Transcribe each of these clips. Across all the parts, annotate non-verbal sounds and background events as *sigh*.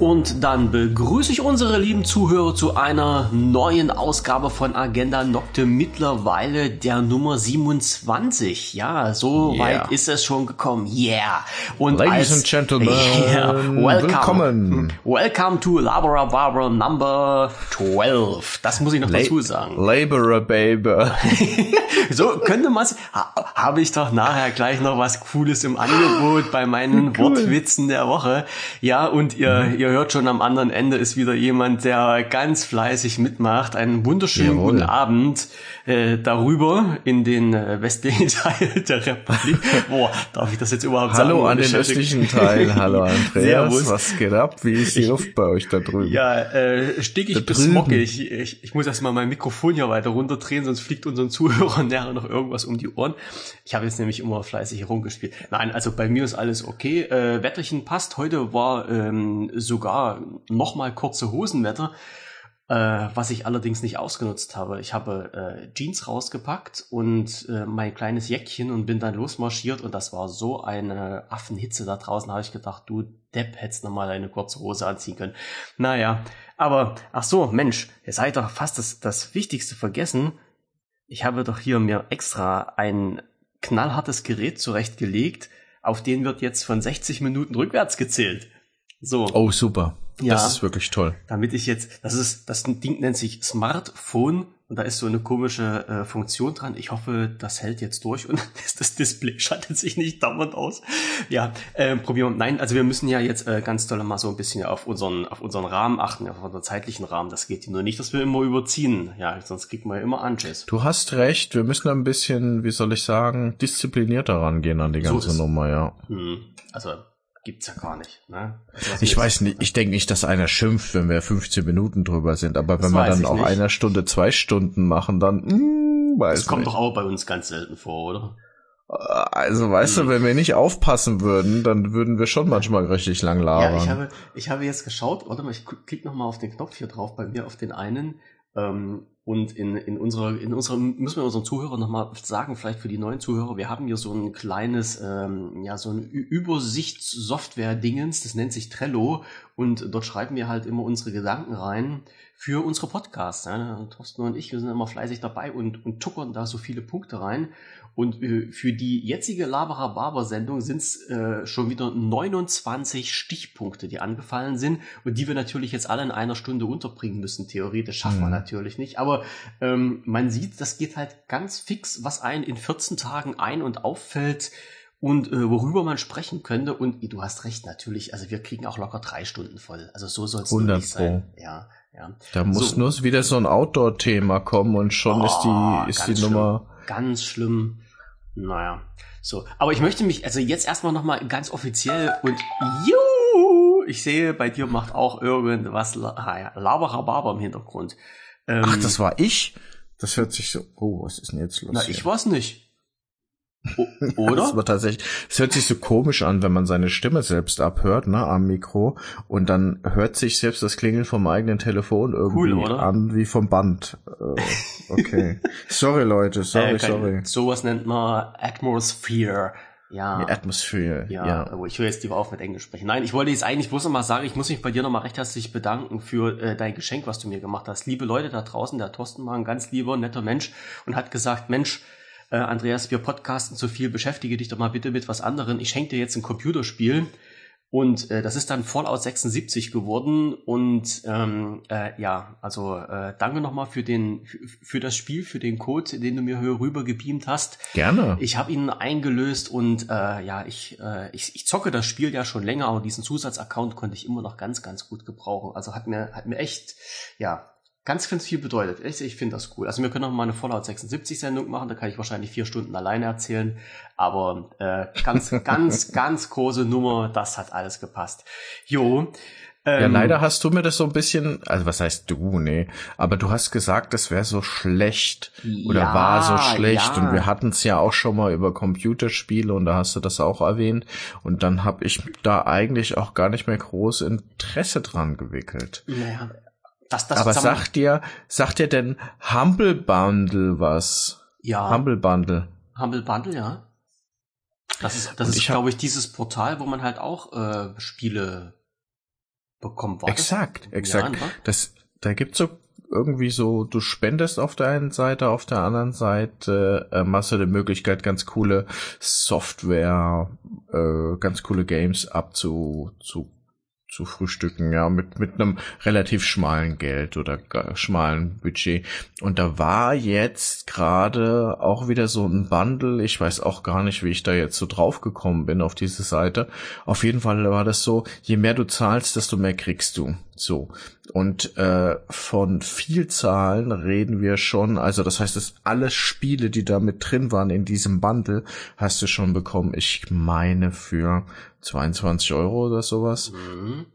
Und dann begrüße ich unsere lieben Zuhörer zu einer neuen Ausgabe von Agenda Nocte, mittlerweile der Nummer 27. Ja, so Yeah. weit ist es schon gekommen. Yeah. Und Ladies als, and Gentlemen, *laughs* Yeah, welcome. willkommen. Welcome to Labora Barbara Number 12. Das muss ich noch La- dazu sagen. Laborer Baby. *laughs* So könnte man ha, Habe ich doch nachher gleich noch was Cooles im Angebot bei meinen *laughs* Wortwitzen der Woche. Ja, und ihr, Mhm. Ihr hört schon am anderen Ende ist wieder jemand, der ganz fleißig mitmacht. Einen wunderschönen Jawohl. guten Abend äh, darüber in den äh, westlichen Teil *laughs* der Republik. Boah, darf ich das jetzt überhaupt sagen? Hallo an den östlichen Teil. Hallo *laughs* Andreas. Servus. Was geht ab? Wie ist die Luft bei euch da drüben? Ja, äh, stickig Da bis mockig. Ich, ich muss erst mal mein Mikrofon hier weiter runterdrehen, sonst fliegt unseren Zuhörern *laughs* nachher noch irgendwas um die Ohren. Ich habe jetzt nämlich immer fleißig herumgespielt. Nein, also bei mir ist alles okay. Äh, Wetterchen passt. Heute war ähm, sogar noch mal kurze Hosenwetter. Äh, was ich allerdings nicht ausgenutzt habe. Ich habe äh, Jeans rausgepackt und äh, mein kleines Jäckchen und bin dann losmarschiert und das war so eine Affenhitze da draußen, habe ich gedacht, du Depp hättest noch mal eine kurze Hose anziehen können. Naja, aber ach so, Mensch, ihr seid doch fast das, das Wichtigste vergessen. Ich habe doch hier mir extra ein knallhartes Gerät zurechtgelegt, auf den wird jetzt von 60 Minuten rückwärts gezählt. So. Oh, super. Ja. Das ist wirklich toll. damit ich jetzt, das ist, das Ding nennt sich Smartphone und da ist so eine komische äh, Funktion dran. Ich hoffe, das hält jetzt durch und *laughs* das, das Display schaltet sich nicht dauernd aus. Ja, äh, probieren wir. Nein, also wir müssen ja jetzt äh, ganz doll mal so ein bisschen auf unseren, auf unseren Rahmen achten, auf unseren zeitlichen Rahmen. Das geht nur nicht, dass wir immer überziehen. Ja, sonst kriegt man ja immer Anschiss. Du hast recht. Wir müssen ein bisschen, wie soll ich sagen, disziplinierter rangehen an die So ganze ist- Nummer, ja. Hm, also gibt's ja gar nicht. Ne? Also, Ich weiß nicht, ich denke nicht, dass einer schimpft, wenn wir 15 Minuten drüber sind, aber Das wenn wir dann auch nicht. einer Stunde zwei Stunden machen, dann, mm, weiß Das kommt nicht. doch auch bei uns ganz selten vor, oder? Also weißt Hm. du, wenn wir nicht aufpassen würden, dann würden wir schon manchmal richtig lang labern. Ja, ich habe, ich habe jetzt geschaut, warte mal, ich klicke nochmal auf den Knopf hier drauf, bei mir auf den einen. Ähm, und in, in unserer, in unserem, müssen wir unseren Zuhörern nochmal sagen, vielleicht für die neuen Zuhörer, wir haben hier so ein kleines, ähm, ja, so ein Übersichtssoftware-Dingens, das nennt sich Trello. Und dort schreiben wir halt immer unsere Gedanken rein für unsere Podcasts. Ja. Thorsten und ich, wir sind immer fleißig dabei und, und tuckern da so viele Punkte rein. Und äh, für die jetzige Labara Barber Sendung sind es äh, schon wieder 29 Stichpunkte, die angefallen sind und die wir natürlich jetzt alle in einer Stunde unterbringen müssen. Theoretisch schaffen wir Mhm. natürlich nicht. Aber ähm, man sieht, das geht halt ganz fix, was einem in 14 Tagen ein- und auffällt und äh, worüber man sprechen könnte. Und du hast recht, natürlich. Also wir kriegen auch locker drei Stunden voll. Also so soll es 100 nicht sein. Ja, ja. Da muss So. nur wieder so ein Outdoor-Thema kommen und schon ist Oh, die, ist die Nummer. Ganz schlimm. Naja. So. Aber ich möchte mich, also jetzt erstmal nochmal ganz offiziell und juhu, ich sehe, bei dir macht auch irgendwas Laberababer im Hintergrund. Ähm, Ach, das war ich? Das hört sich so. Oh, was ist denn jetzt los? Na, hier? ich war's nicht. Das oder? war tatsächlich, es hört sich so komisch an, wenn man seine Stimme selbst abhört, ne, am Mikro, und dann hört sich selbst das Klingeln vom eigenen Telefon irgendwie Cool, an wie vom Band. Äh, okay. *laughs* sorry, Leute, sorry, Äh, kein- sorry. Sowas nennt man Atmosphere. Ja. Die Atmosphere, Ja, ja. aber ich höre jetzt lieber auf mit Englisch sprechen. Nein, ich wollte jetzt eigentlich bloß noch mal sagen, ich muss mich bei dir noch mal recht herzlich bedanken für äh, dein Geschenk, was du mir gemacht hast. Liebe Leute da draußen, der Thorsten war ein ganz lieber, netter Mensch und hat gesagt, Mensch, äh, Andreas, wir podcasten zu viel, beschäftige dich doch mal bitte mit was anderem. Ich schenke dir jetzt ein Computerspiel. Und äh, das ist dann Fallout 76 geworden. Und ähm, äh, ja, also äh, danke nochmal für den für, das Spiel, für den Code, den du mir hier rüber gebeamt hast. Gerne. Ich habe ihn eingelöst und äh, ja, ich, äh, ich, ich zocke das Spiel ja schon länger, aber diesen Zusatzaccount konnte ich immer noch ganz, ganz gut gebrauchen. Also hat mir, hat mir echt, ja, ganz, ganz viel bedeutet. Ich, ich finde das cool. Also wir können noch mal eine Fallout 76 Sendung machen, da kann ich wahrscheinlich vier Stunden alleine erzählen. Aber äh, ganz, *laughs* ganz, ganz große Nummer, das hat alles gepasst. Jo. Ja, ähm, leider hast du mir das so ein bisschen, also was heißt du, nee, aber du hast gesagt, das wäre so schlecht oder Ja, war so schlecht ja. und wir hatten es ja auch schon mal über Computerspiele und da hast du das auch erwähnt und dann habe ich da eigentlich auch gar nicht mehr groß Interesse dran gewickelt. Naja, das, das aber sagt dir, sagt dir denn Humble Bundle was? ja, Humble Bundle. Humble Bundle, ja. Das ist, das Und ist, glaube ich, dieses Portal, wo man halt auch äh, Spiele bekommen. War exakt, das? exakt. Jahren, das, da gibt's so irgendwie so, du spendest auf der einen Seite, auf der anderen Seite hast du die Möglichkeit, ganz coole Software, äh, ganz coole Games abzu zu zu frühstücken, ja, mit, mit einem relativ schmalen Geld oder schmalen Budget. Und da war jetzt gerade auch wieder so ein Bundle. Ich weiß auch gar nicht, wie ich da jetzt so drauf gekommen bin auf diese Seite. Auf jeden Fall war das so, je mehr du zahlst, desto mehr kriegst du. So. Und äh, von Vielzahlen reden wir schon, also das heißt, dass alle Spiele, die da mit drin waren in diesem Bundle, hast du schon bekommen. Ich meine für 22 Euro oder sowas. Mhm.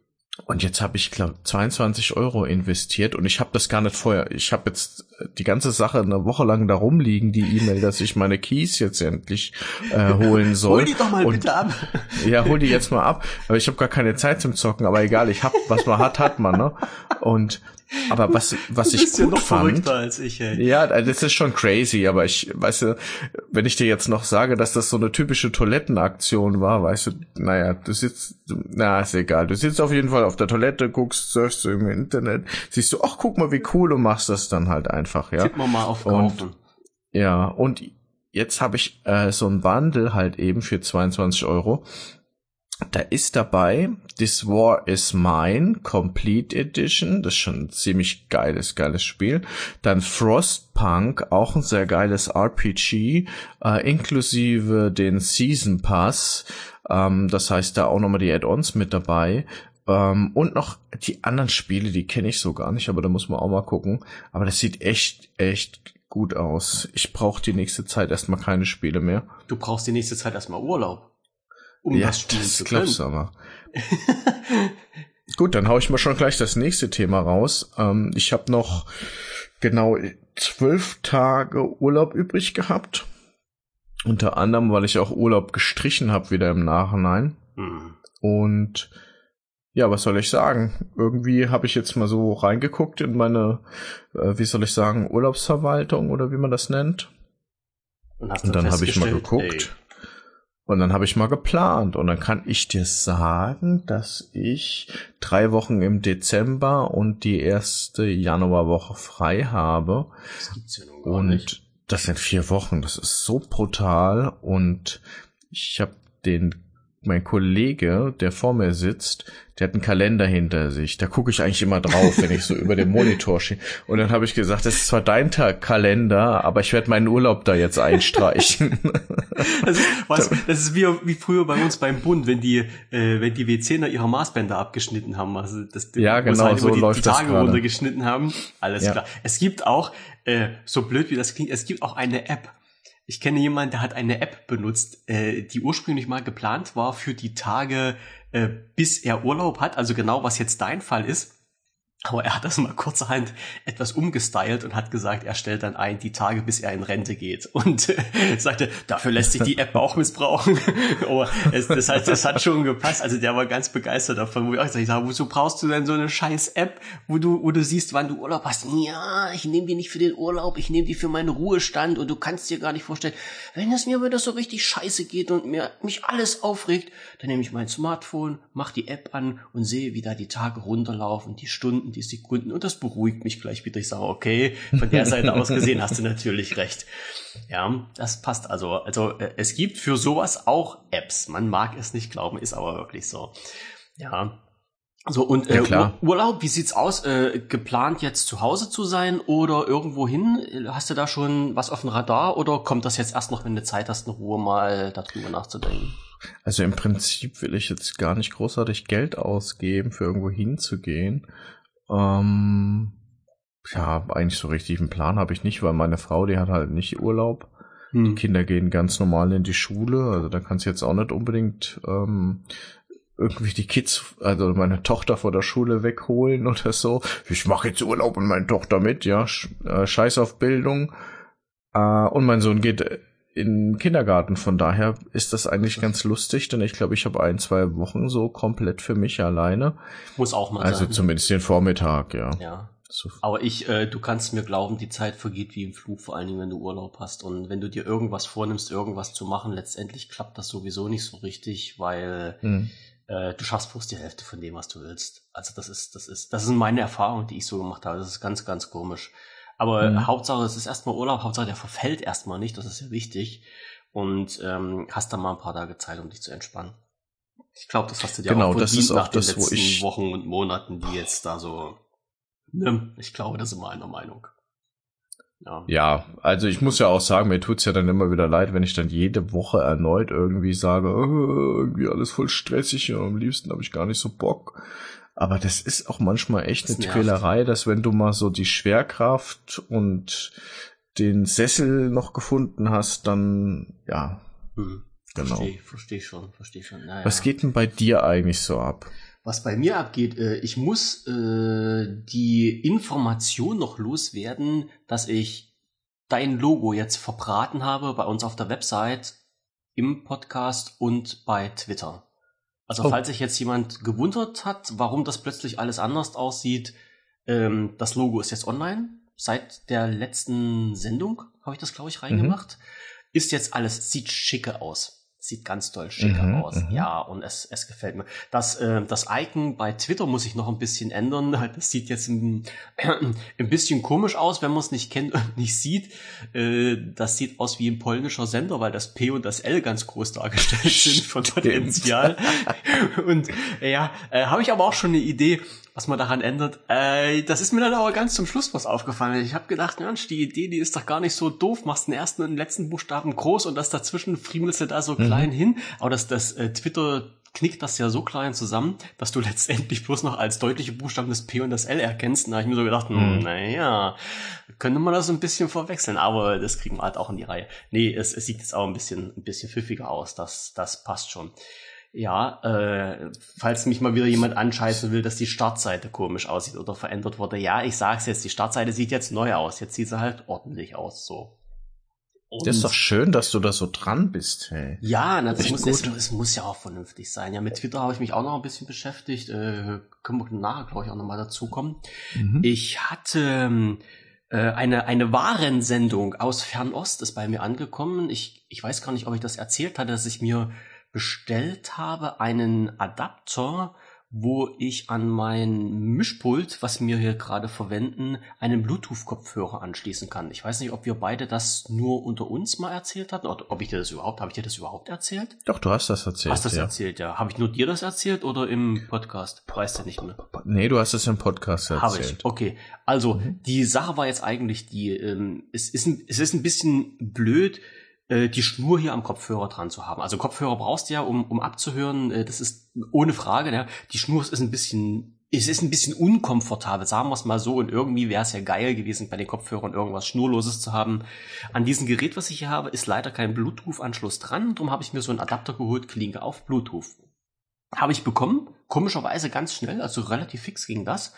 Und jetzt habe ich, glaube 22 Euro investiert und ich habe das gar nicht vorher. Ich habe jetzt die ganze Sache eine Woche lang da rumliegen, die E-Mail, dass ich meine Keys jetzt endlich äh, *laughs* holen soll. hol die doch mal und, bitte ab. *laughs* Ja, hol die jetzt mal ab. Aber ich habe gar keine Zeit zum Zocken, aber egal, ich hab, was man hat, hat man, ne? Und aber was, was ich gut ja fand, als ich, ja, das ist schon crazy, aber ich, weißt du, wenn ich dir jetzt noch sage, dass das so eine typische Toilettenaktion war, weißt du, naja, du sitzt, na, ist egal, du sitzt auf jeden Fall auf der Toilette, guckst, surfst du im Internet, siehst du, ach, guck mal, wie cool, du machst das dann halt einfach, ja. Tipp mal auf Kaufen. Und, ja, und jetzt habe ich äh, so ein Bundle halt eben für 22 Euro da ist dabei This War is Mine Complete Edition, das ist schon ein ziemlich geiles, geiles Spiel. Dann Frostpunk, auch ein sehr geiles RPG, äh, inklusive den Season Pass. Ähm, das heißt, da auch nochmal die Add-ons mit dabei. Ähm, und noch die anderen Spiele, die kenne ich so gar nicht, aber da muss man auch mal gucken. Aber das sieht echt, echt gut aus. Ich brauche die nächste Zeit erstmal keine Spiele mehr. Du brauchst die nächste Zeit erstmal Urlaub um ja, das spielen das zu können. Du aber. Gut, dann hau ich mal schon gleich das nächste Thema raus. Ähm, ich habe noch genau zwölf Tage Urlaub übrig gehabt. Unter anderem, weil ich auch Urlaub gestrichen habe wieder im Nachhinein. Mhm. Und ja, was soll ich sagen? Irgendwie habe ich jetzt mal so reingeguckt in meine, äh, wie soll ich sagen, Urlaubsverwaltung oder wie man das nennt. Und, Und dann habe ich mal geguckt. Ey und dann habe ich mal geplant und dann kann ich dir sagen, dass ich drei Wochen im Dezember und die erste Januarwoche frei habe. Das gibt's ja noch und nicht. das sind vier Wochen. Das ist so brutal und ich habe den mein Kollege, der vor mir sitzt, der hat einen Kalender hinter sich. Da gucke ich eigentlich immer drauf, wenn ich so über den Monitor stehe. Und dann habe ich gesagt, das ist zwar dein Tag Kalender, aber ich werde meinen Urlaub da jetzt einstreichen. *laughs* Das ist, was, das ist wie, wie früher bei uns beim Bund, wenn die, äh, wenn die WCner ihre Maßbänder abgeschnitten haben. Also das, ja, genau, halt so die, läuft die Tage das runtergeschnitten haben. Alles ja. klar. Es gibt auch, äh, so blöd wie das klingt, es gibt auch eine App. Ich kenne jemanden, der hat eine App benutzt, äh, die ursprünglich mal geplant war für die Tage, äh, bis er Urlaub hat, also genau was jetzt dein Fall ist. Aber er hat das mal kurzerhand etwas umgestylt und hat gesagt, er stellt dann ein die Tage, bis er in Rente geht. Und äh, *laughs* sagte, dafür lässt sich die App auch missbrauchen. *laughs* Aber es, das, hat, das hat schon gepasst. Also der war ganz begeistert davon, wo ich auch gesagt habe, wozu brauchst du denn so eine scheiß App, wo du, wo du siehst, wann du Urlaub hast? Ja, ich nehme die nicht für den Urlaub, ich nehme die für meinen Ruhestand und du kannst dir gar nicht vorstellen, wenn es mir wieder so richtig scheiße geht und mir mich alles aufregt, dann nehme ich mein Smartphone, mach die App an und sehe, wie da die Tage runterlaufen, die Stunden, die Sekunden und das beruhigt mich gleich wieder. Ich sage, okay, von der Seite aus gesehen hast du natürlich recht. Ja, das passt also. Also äh, es gibt für sowas auch Apps. Man mag es nicht glauben, ist aber wirklich so. Ja. So, und äh, ja, Urlaub, wie sieht's aus? Äh, geplant jetzt zu Hause zu sein oder irgendwo hin? Hast du da schon was auf dem Radar oder kommt das jetzt erst noch, wenn du Zeit hast, in Ruhe mal darüber nachzudenken? Also im Prinzip will ich jetzt gar nicht großartig Geld ausgeben, für irgendwo hinzugehen. Ähm, ja, eigentlich so richtig einen Plan habe ich nicht, weil meine Frau, die hat halt nicht Urlaub. Hm. Die Kinder gehen ganz normal in die Schule, also da kannst du jetzt auch nicht unbedingt ähm, irgendwie die Kids, also meine Tochter vor der Schule wegholen *laughs* oder so. Ich mache jetzt Urlaub und meine Tochter mit, ja, äh, scheiß auf Bildung. Äh, und mein Sohn geht in den Kindergarten. Von daher ist das eigentlich ganz lustig, denn ich glaube, ich habe ein, zwei Wochen so komplett für mich alleine. Muss auch mal Also sein. zumindest den Vormittag, ja. Ja. Aber ich, äh, du kannst mir glauben, die Zeit vergeht wie im Flug, vor allen Dingen, wenn du Urlaub hast. Und wenn du dir irgendwas vornimmst, irgendwas zu machen, letztendlich klappt das sowieso nicht so richtig, weil hm. äh, du schaffst bloß die Hälfte von dem, was du willst. Also das ist, das ist, das sind meine Erfahrungen, die ich so gemacht habe. Das ist ganz, ganz komisch. Aber mhm. Hauptsache, es ist erstmal Urlaub, Hauptsache, der verfällt erstmal nicht, das ist ja wichtig. Und ähm, hast dann mal ein paar Tage Zeit, um dich zu entspannen. Ich glaube, das hast du dir genau, auch das ist nach auch das, den letzten wo ich Wochen und Monaten, die jetzt da so. Ne? Ich glaube, das ist immer einer Meinung. Ja. ja, also ich muss ja auch sagen, mir tut's ja dann immer wieder leid, wenn ich dann jede Woche erneut irgendwie sage, oh, irgendwie alles voll stressig und am liebsten habe ich gar nicht so Bock. Aber das ist auch manchmal echt das eine nervt. Quälerei, dass wenn du mal so die Schwerkraft und den Sessel noch gefunden hast, dann ja. Hm. Genau. Verstehe versteh schon, verstehe schon. Naja. Was geht denn bei dir eigentlich so ab? Was bei mir abgeht, äh, ich muss äh, die Information noch loswerden, dass ich dein Logo jetzt verbraten habe bei uns auf der Website, im Podcast und bei Twitter. Also oh. falls sich jetzt jemand gewundert hat, warum das plötzlich alles anders aussieht, ähm, das Logo ist jetzt online. Seit der letzten Sendung habe ich das, glaube ich, reingemacht. Mhm. Ist jetzt alles, sieht schicke aus. Sieht ganz toll schick mhm, aus. Mhm. Ja, und es, es gefällt mir. Das, äh, das Icon bei Twitter muss ich noch ein bisschen ändern. *laughs* Das sieht jetzt ein, *clears throat* ein bisschen komisch aus, wenn man es nicht kennt und nicht sieht. Äh, das sieht aus wie ein polnischer Sender, weil das P und das L ganz groß dargestellt sind von Potenzial. *laughs* und ja, äh, habe ich aber auch schon eine Idee, was man daran ändert. Äh, das ist mir dann aber ganz zum Schluss was aufgefallen. Ich habe gedacht, Mensch, die Idee, die ist doch gar nicht so doof. Machst den ersten und den letzten Buchstaben groß und das dazwischen friemelst du da so mhm. klein hin. Aber das, das äh, Twitter knickt das ja so klein zusammen, dass du *laughs* letztendlich bloß noch als deutliche Buchstaben das P und das L erkennst. Da habe ich mir so gedacht, mhm. naja, könnte man das ein bisschen verwechseln, aber das kriegen wir halt auch in die Reihe. Nee, es, es sieht jetzt auch ein bisschen, ein bisschen pfiffiger aus. Das, das passt schon. Ja, äh, falls mich mal wieder jemand anscheißen will, dass die Startseite komisch aussieht oder verändert wurde. Ja, ich sag's jetzt, die Startseite sieht jetzt neu aus. Jetzt sieht sie halt ordentlich aus, so. Und das ist doch schön, dass du da so dran bist, hey. Ja, na, das muss, es, es, muss ja auch vernünftig sein. Ja, mit Twitter habe ich mich auch noch ein bisschen beschäftigt. Äh, können wir nachher, glaube ich, auch nochmal dazukommen. Mhm. Ich hatte äh, eine, eine Warensendung aus Fernost ist bei mir angekommen. Ich, ich weiß gar nicht, ob ich das erzählt hatte, dass ich mir bestellt habe, einen Adapter, wo ich an mein Mischpult, was wir hier gerade verwenden, einen Bluetooth-Kopfhörer anschließen kann. Ich weiß nicht, ob wir beide das nur unter uns mal erzählt hatten oder ob ich dir das überhaupt, habe ich dir das überhaupt erzählt? Doch, du hast das erzählt. Hast das ja. erzählt, ja. Habe ich nur dir das erzählt oder im Podcast? Weißt du nicht mehr. Nee, du hast es im Podcast erzählt. Habe ich. Okay. Also, mhm. die Sache war jetzt eigentlich die, ähm, es, ist ein, es ist ein bisschen blöd, äh, die Schnur hier am Kopfhörer dran zu haben. Also Kopfhörer brauchst du ja, um, um abzuhören. Äh, das ist ohne Frage. Ja. Die Schnur ist ein bisschen, es ist ein bisschen unkomfortabel, sagen wir es mal so. Und irgendwie wäre es ja geil gewesen, bei den Kopfhörern irgendwas Schnurloses zu haben. An diesem Gerät, was ich hier habe, ist leider kein Bluetooth-Anschluss dran. Darum habe ich mir so einen Adapter geholt, Klinke auf Bluetooth. Habe ich bekommen, komischerweise ganz schnell, also relativ fix ging das.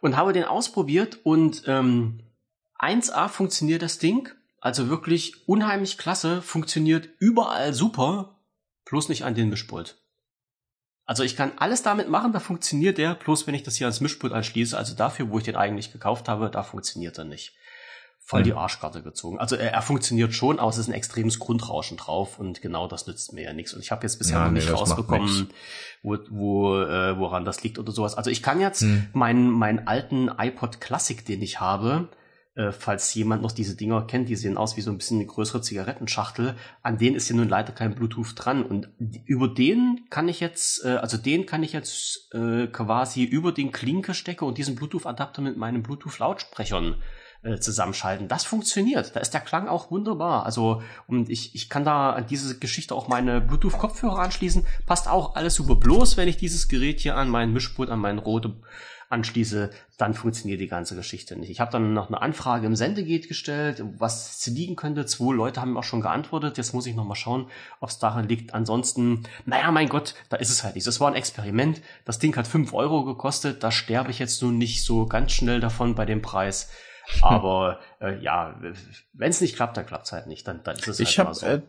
Und habe den ausprobiert und ähm, 1A funktioniert das Ding also wirklich unheimlich klasse, funktioniert überall super, bloß nicht an den Mischpult. Also ich kann alles damit machen, da funktioniert der, bloß wenn ich das hier ans Mischpult anschließe, also dafür, wo ich den eigentlich gekauft habe, da funktioniert er nicht. Voll die mhm. Arschkarte gezogen. Also er, er funktioniert schon, aber es ist ein extremes Grundrauschen drauf und genau das nützt mir ja nichts. Und ich habe jetzt bisher ja, noch nicht nee, rausbekommen, wo, wo, äh, woran das liegt oder sowas. Also ich kann jetzt hm. meinen, meinen alten iPod Classic, den ich habe, äh, falls jemand noch diese Dinger kennt, die sehen aus wie so ein bisschen eine größere Zigarettenschachtel. An denen ist ja nun leider kein Bluetooth dran. Und über den kann ich jetzt, äh, also den kann ich jetzt äh, quasi über den Klinke-Stecker und diesen Bluetooth-Adapter mit meinen Bluetooth-Lautsprechern äh, zusammenschalten. Das funktioniert. Da ist der Klang auch wunderbar. Also, und ich, ich kann da an diese Geschichte auch meine Bluetooth-Kopfhörer anschließen. Passt auch alles super. Bloß, wenn ich dieses Gerät hier an meinen Mischpult, an meinen rote anschließe, dann funktioniert die ganze Geschichte nicht. Ich habe dann noch eine Anfrage im Sendegate gestellt, was sie liegen könnte. Zwei Leute haben auch schon geantwortet. Jetzt muss ich noch mal schauen, ob es daran liegt. Ansonsten, naja, mein Gott, da ist es halt nicht. Das war ein Experiment. Das Ding hat fünf Euro gekostet. Da sterbe ich jetzt nun nicht so ganz schnell davon bei dem Preis. Aber äh, ja, wenn es nicht klappt, dann klappt es halt nicht. Dann, dann ist es ich halt hab, so. Äh,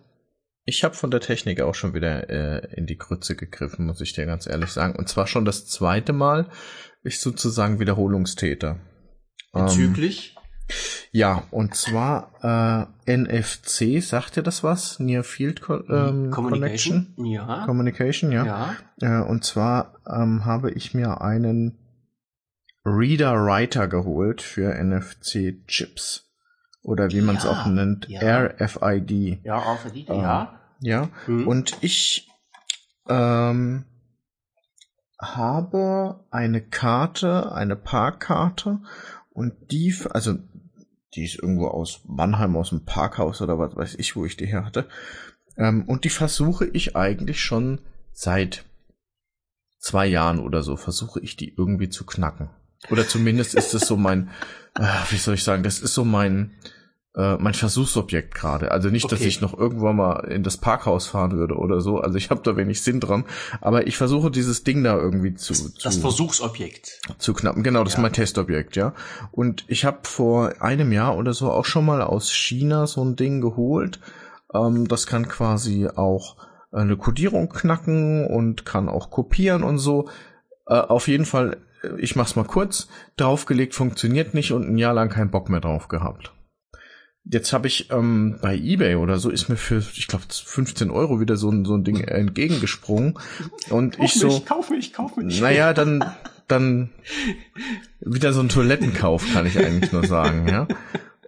ich habe von der Technik auch schon wieder äh, in die Krütze gegriffen, muss ich dir ganz ehrlich sagen. Und zwar schon das zweite Mal ich sozusagen Wiederholungstäter. Bezüglich? Ja, und zwar äh, NFC, sagt ihr das was? Near Field Co ähm, Communication? Connection? Ja. Communication, ja. ja. Äh, und zwar ähm, habe ich mir einen Reader-Writer geholt für NFC-Chips. Oder wie man es ja, auch nennt, ja. RFID. Ja, RFID, äh, ja. Ja, mhm. und ich ähm, habe eine Karte, eine Parkkarte und die, also die ist irgendwo aus Mannheim, aus dem Parkhaus oder was weiß ich, wo ich die her hatte. Ähm, und die versuche ich eigentlich schon seit zwei Jahren oder so, versuche ich die irgendwie zu knacken. Oder zumindest ist es so mein, äh, wie soll ich sagen, das ist so mein, äh, mein Versuchsobjekt gerade. Also nicht, okay. dass ich noch irgendwann mal in das Parkhaus fahren würde oder so. Also ich habe da wenig Sinn dran. Aber ich versuche dieses Ding da irgendwie zu. Das zu, Versuchsobjekt. Zu knappen. Genau, das ja. ist mein Testobjekt, ja. Und ich habe vor einem Jahr oder so auch schon mal aus China so ein Ding geholt. Ähm, das kann quasi auch eine Codierung knacken und kann auch kopieren und so. Äh, auf jeden Fall, ich mach's mal kurz, draufgelegt funktioniert nicht und ein Jahr lang keinen Bock mehr drauf gehabt. Jetzt habe ich ähm, bei eBay oder so ist mir für, ich glaube, 15 Euro wieder so ein, so ein Ding *laughs* entgegengesprungen. Und kauf ich so. Mich, kauf mich, kauf mich. Naja, dann, dann wieder so ein Toilettenkauf, kann ich eigentlich nur sagen, ja.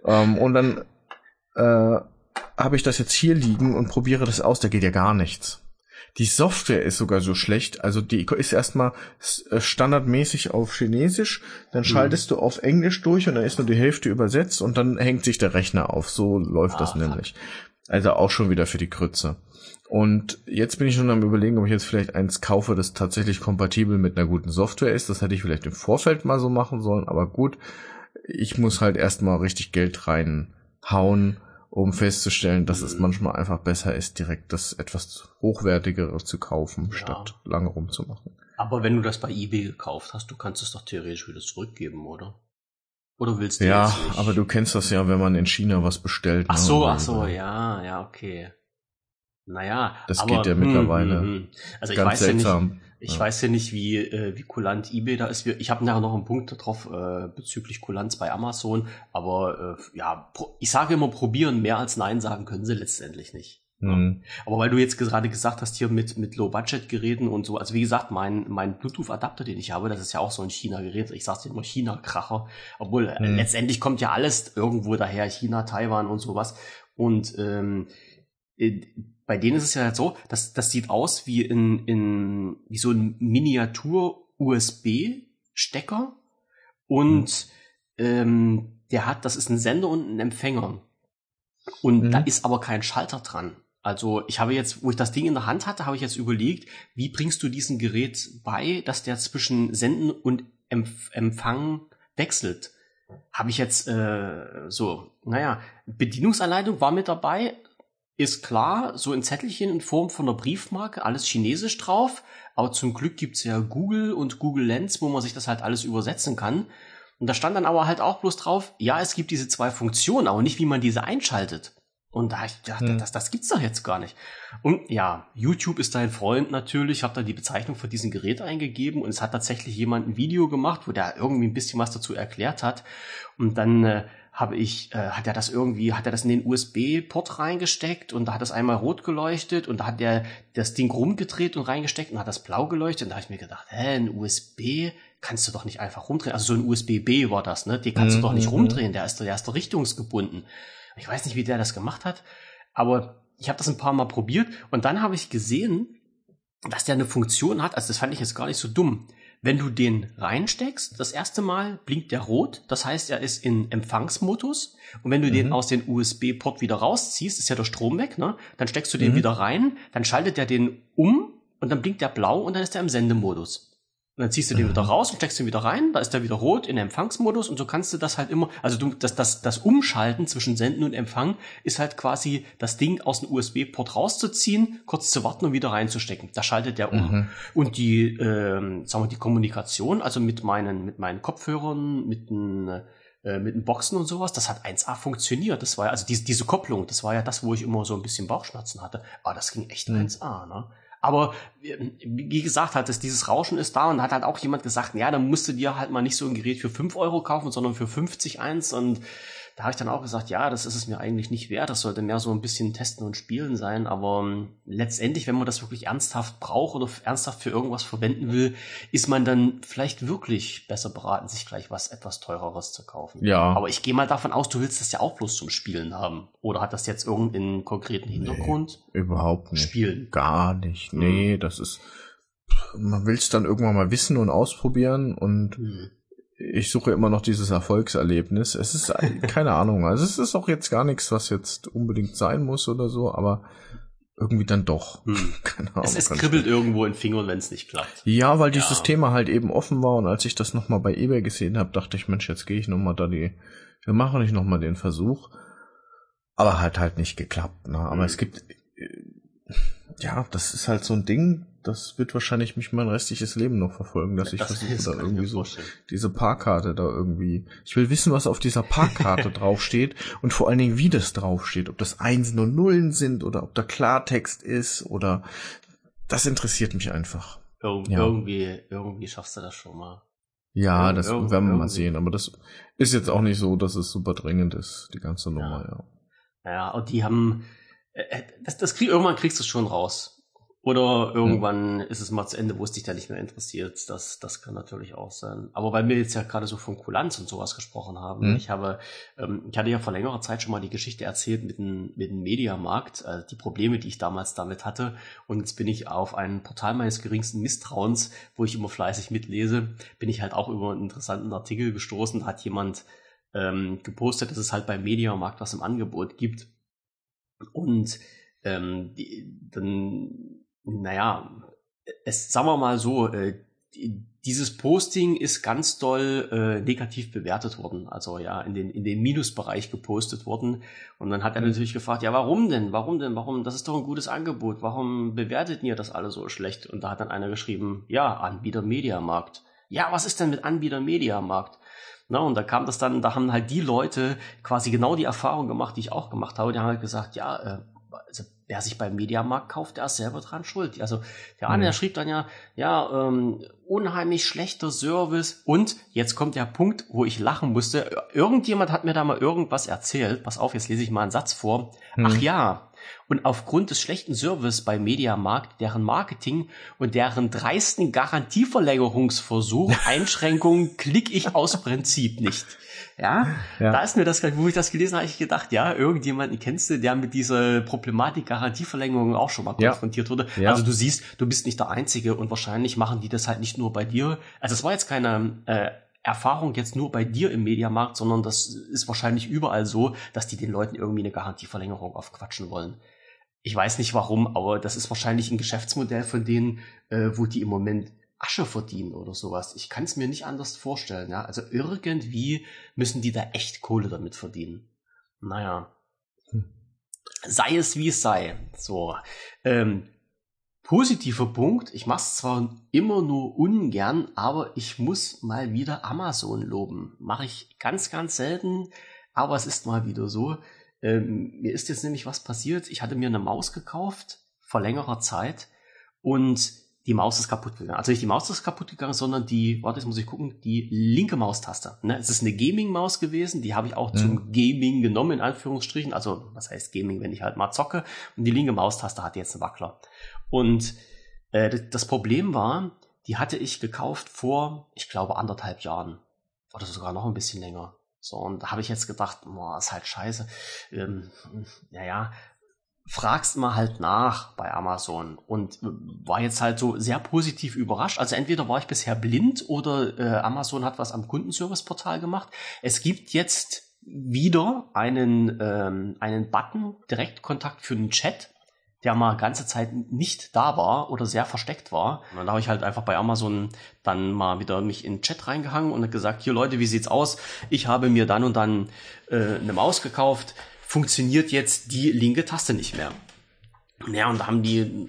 Ähm, und dann äh, habe ich das jetzt hier liegen und probiere das aus, da geht ja gar nichts. Die Software ist sogar so schlecht. Also die ist erstmal äh, standardmäßig auf Chinesisch, dann schaltest mhm. du auf Englisch durch und dann ist nur die Hälfte übersetzt und dann hängt sich der Rechner auf. So läuft ah, das nämlich. Also auch schon wieder für die Krütze. Und jetzt bin ich schon am überlegen, ob ich jetzt vielleicht eins kaufe, das tatsächlich kompatibel mit einer guten Software ist. Das hätte ich vielleicht im Vorfeld mal so machen sollen, aber gut. Ich muss halt erstmal richtig Geld reinhauen um festzustellen, dass es manchmal einfach besser ist, direkt das etwas hochwertigere zu kaufen, ja. statt lange rumzumachen. Aber wenn du das bei eBay gekauft hast, du kannst es doch theoretisch wieder zurückgeben, oder? Oder willst du Ja, aber du kennst das ja, wenn man in China was bestellt. Ach ne? so, ach so, ja, ja, okay. Naja, das aber, geht ja mittlerweile hm, hm, hm. also ich ganz weiß seltsam. Ja nicht, ich ja. weiß ja nicht, wie, äh, wie kulant eBay da ist. Ich habe nachher noch einen Punkt darauf äh, bezüglich Kulanz bei Amazon. Aber äh, ja, ich sage immer, probieren mehr als Nein sagen können sie letztendlich nicht. Mhm. Aber weil du jetzt gerade gesagt hast, hier mit, mit Low-Budget-Geräten und so, also wie gesagt, mein, mein Bluetooth-Adapter, den ich habe, das ist ja auch so ein China-Gerät. Ich sag's dir immer China-Kracher. Obwohl äh, mhm. letztendlich kommt ja alles irgendwo daher, China, Taiwan und sowas. Und ähm, äh, bei denen ist es ja halt so, dass das sieht aus wie in, in wie so ein Miniatur-USB-Stecker und mhm. ähm, der hat, das ist ein Sender und ein Empfänger. Und mhm. da ist aber kein Schalter dran. Also ich habe jetzt, wo ich das Ding in der Hand hatte, habe ich jetzt überlegt, wie bringst du diesem Gerät bei, dass der zwischen Senden und Empf Empfang wechselt. Habe ich jetzt äh, so, naja, Bedienungsanleitung war mit dabei, ist klar, so ein Zettelchen in Form von einer Briefmarke, alles chinesisch drauf. Aber zum Glück gibt's ja Google und Google Lens, wo man sich das halt alles übersetzen kann. Und da stand dann aber halt auch bloß drauf, ja, es gibt diese zwei Funktionen, aber nicht, wie man diese einschaltet. Und da ich dachte, hm. das, das gibt's doch jetzt gar nicht. Und ja, YouTube ist dein Freund natürlich. Ich habe da die Bezeichnung für diesen Gerät eingegeben und es hat tatsächlich jemand ein Video gemacht, wo der irgendwie ein bisschen was dazu erklärt hat. Und dann äh, habe ich, äh, hat er das irgendwie, hat er das in den USB-Port reingesteckt und da hat das einmal rot geleuchtet und da hat er das Ding rumgedreht und reingesteckt und hat das blau geleuchtet und da habe ich mir gedacht, hä, ein USB kannst du doch nicht einfach rumdrehen. Also so ein USB-B war das, ne? Den kannst mhm. du doch nicht mhm. rumdrehen, der ist, der ist doch richtungsgebunden. Ich weiß nicht, wie der das gemacht hat, aber ich habe das ein paar Mal probiert und dann habe ich gesehen, dass der eine Funktion hat, also das fand ich jetzt gar nicht so dumm. Wenn du den reinsteckst, das erste Mal blinkt der rot, das heißt, er ist in Empfangsmodus. Und wenn du mhm. den aus dem USB-Port wieder rausziehst, ist ja der Strom weg, ne? Dann steckst du den mhm. wieder rein, dann schaltet er den um und dann blinkt der blau und dann ist er im Sendemodus. Und dann ziehst du den wieder raus und steckst den wieder rein, da ist er wieder rot in Empfangsmodus und so kannst du das halt immer, also du, das, das, das Umschalten zwischen Senden und Empfang ist halt quasi das Ding aus dem USB-Port rauszuziehen, kurz zu warten und wieder reinzustecken. Da schaltet der um. Mhm. Und die, ähm, sagen wir, die Kommunikation, also mit meinen, mit meinen Kopfhörern, mit den, äh, mit den Boxen und sowas, das hat 1A funktioniert. Das war ja, also diese, diese Kopplung, das war ja das, wo ich immer so ein bisschen Bauchschmerzen hatte. Aber das ging echt mhm. 1A, ne? Aber wie gesagt, halt, dass dieses Rauschen ist da und hat halt auch jemand gesagt, ja, dann musst du dir halt mal nicht so ein Gerät für 5 Euro kaufen, sondern für 50 eins und da habe ich dann auch gesagt, ja, das ist es mir eigentlich nicht wert, das sollte mehr so ein bisschen testen und spielen sein, aber ähm, letztendlich, wenn man das wirklich ernsthaft braucht oder ernsthaft für irgendwas verwenden will, ist man dann vielleicht wirklich besser beraten, sich gleich was etwas teureres zu kaufen. Ja. Aber ich gehe mal davon aus, du willst das ja auch bloß zum Spielen haben. Oder hat das jetzt irgendeinen konkreten Hintergrund? Nee, überhaupt nicht. Spielen. Gar nicht. Nee, mhm. das ist, man will es dann irgendwann mal wissen und ausprobieren und mhm ich suche immer noch dieses Erfolgserlebnis. Es ist *laughs* keine Ahnung, also es ist auch jetzt gar nichts, was jetzt unbedingt sein muss oder so, aber irgendwie dann doch. Hm. *laughs* Keine Ahnung, es, es kribbelt irgendwo in Fingern, wenn es nicht klappt. Ja, weil dieses ja. Thema halt eben offen war und als ich das nochmal bei eBay gesehen habe, dachte ich, Mensch, jetzt gehe ich nochmal da die, wir machen nicht nochmal den Versuch. Aber hat halt nicht geklappt. Ne? Aber hm. es gibt, äh, ja, das ist halt so ein Ding, das wird wahrscheinlich mich mein restliches Leben noch verfolgen, dass ich das versuche *laughs* da irgendwie so diese Parkkarte da irgendwie. Ich will wissen, was auf dieser Parkkarte *laughs* draufsteht und vor allen Dingen, wie das draufsteht. Ob das Einsen und Nullen sind oder ob da Klartext ist oder das interessiert mich einfach. Ir ja. Irgendwie, irgendwie schaffst du das schon mal. Ja, Ir das werden wir mal sehen. Aber das ist jetzt auch nicht so, dass es super dringend ist, die ganze Nummer, ja. Ja, ja und die haben, äh, äh, das, das krieg, irgendwann kriegst du es schon raus. Oder irgendwann ist es mal zu Ende, wo es dich da nicht mehr interessiert. Das, das kann natürlich auch sein. Aber weil wir jetzt ja gerade so von Kulanz und sowas gesprochen haben, hm. ich habe, ähm, ich hatte ja vor längerer Zeit schon mal die Geschichte erzählt mit dem, mit dem Mediamarkt, äh, die Probleme, die ich damals damit hatte. Und jetzt bin ich auf ein Portal meines geringsten Misstrauens, wo ich immer fleißig mitlese, bin ich halt auch über einen interessanten Artikel gestoßen. Da hat jemand ähm, gepostet, dass es halt beim Mediamarkt was im Angebot gibt. Und ähm, die, dann naja, es, sagen wir mal so, äh, dieses Posting ist ganz doll äh, negativ bewertet worden, also ja, in den, in den Minusbereich gepostet worden. Und dann hat er mhm. natürlich gefragt, ja, warum denn? Warum denn? Warum? Das ist doch ein gutes Angebot. Warum bewertet ihr das alle so schlecht? Und da hat dann einer geschrieben, ja, Anbieter Mediamarkt. Ja, was ist denn mit Anbieter Mediamarkt? Na, und da kam das dann, da haben halt die Leute quasi genau die Erfahrung gemacht, die ich auch gemacht habe. Die haben halt gesagt, ja, äh, also wer sich beim Mediamarkt kauft, der ist selber dran schuld. Also der eine, mhm. der schrieb dann ja, ja, ähm, unheimlich schlechter Service und jetzt kommt der Punkt, wo ich lachen musste. Irgendjemand hat mir da mal irgendwas erzählt. Pass auf, jetzt lese ich mal einen Satz vor. Mhm. Ach ja, und aufgrund des schlechten Service bei Mediamarkt, deren Marketing und deren dreisten Garantieverlängerungsversuch, *laughs* Einschränkungen klicke ich aus Prinzip nicht. Ja, ja, da ist mir das, wo ich das gelesen habe, ich gedacht, ja, irgendjemanden kennst du, der mit dieser Problematik Garantieverlängerung auch schon mal konfrontiert wurde. Ja. Also du siehst, du bist nicht der Einzige und wahrscheinlich machen die das halt nicht nur bei dir. Also es war jetzt keine äh, Erfahrung jetzt nur bei dir im Mediamarkt, sondern das ist wahrscheinlich überall so, dass die den Leuten irgendwie eine Garantieverlängerung aufquatschen wollen. Ich weiß nicht warum, aber das ist wahrscheinlich ein Geschäftsmodell von denen, äh, wo die im Moment Asche verdienen oder sowas. Ich kann es mir nicht anders vorstellen. Ja? Also irgendwie müssen die da echt Kohle damit verdienen. Naja. Hm. Sei es wie es sei. So. Ähm, positiver Punkt, ich mache es zwar immer nur ungern, aber ich muss mal wieder Amazon loben. Mache ich ganz, ganz selten, aber es ist mal wieder so. Ähm, mir ist jetzt nämlich was passiert. Ich hatte mir eine Maus gekauft vor längerer Zeit und die Maus ist kaputt gegangen. Also nicht die Maus ist kaputt gegangen, sondern die, warte, jetzt muss ich gucken, die linke Maustaste. Ne? Es ist eine Gaming-Maus gewesen, die habe ich auch mhm. zum Gaming genommen, in Anführungsstrichen. Also, was heißt Gaming, wenn ich halt mal zocke. Und die linke Maustaste hat jetzt einen Wackler. Und äh, das Problem war, die hatte ich gekauft vor, ich glaube, anderthalb Jahren. Oder sogar noch ein bisschen länger. So, und da habe ich jetzt gedacht, boah, ist halt scheiße. Ähm, naja, fragst mal halt nach bei Amazon und war jetzt halt so sehr positiv überrascht. Also entweder war ich bisher blind oder äh, Amazon hat was am Kundenservice-Portal gemacht. Es gibt jetzt wieder einen, ähm, einen Button, Direktkontakt für den Chat, der mal ganze Zeit nicht da war oder sehr versteckt war. Und dann habe ich halt einfach bei Amazon dann mal wieder mich in den Chat reingehangen und gesagt, hier Leute, wie sieht's aus? Ich habe mir dann und dann äh, eine Maus gekauft funktioniert jetzt die linke Taste nicht mehr. Ja, und da haben die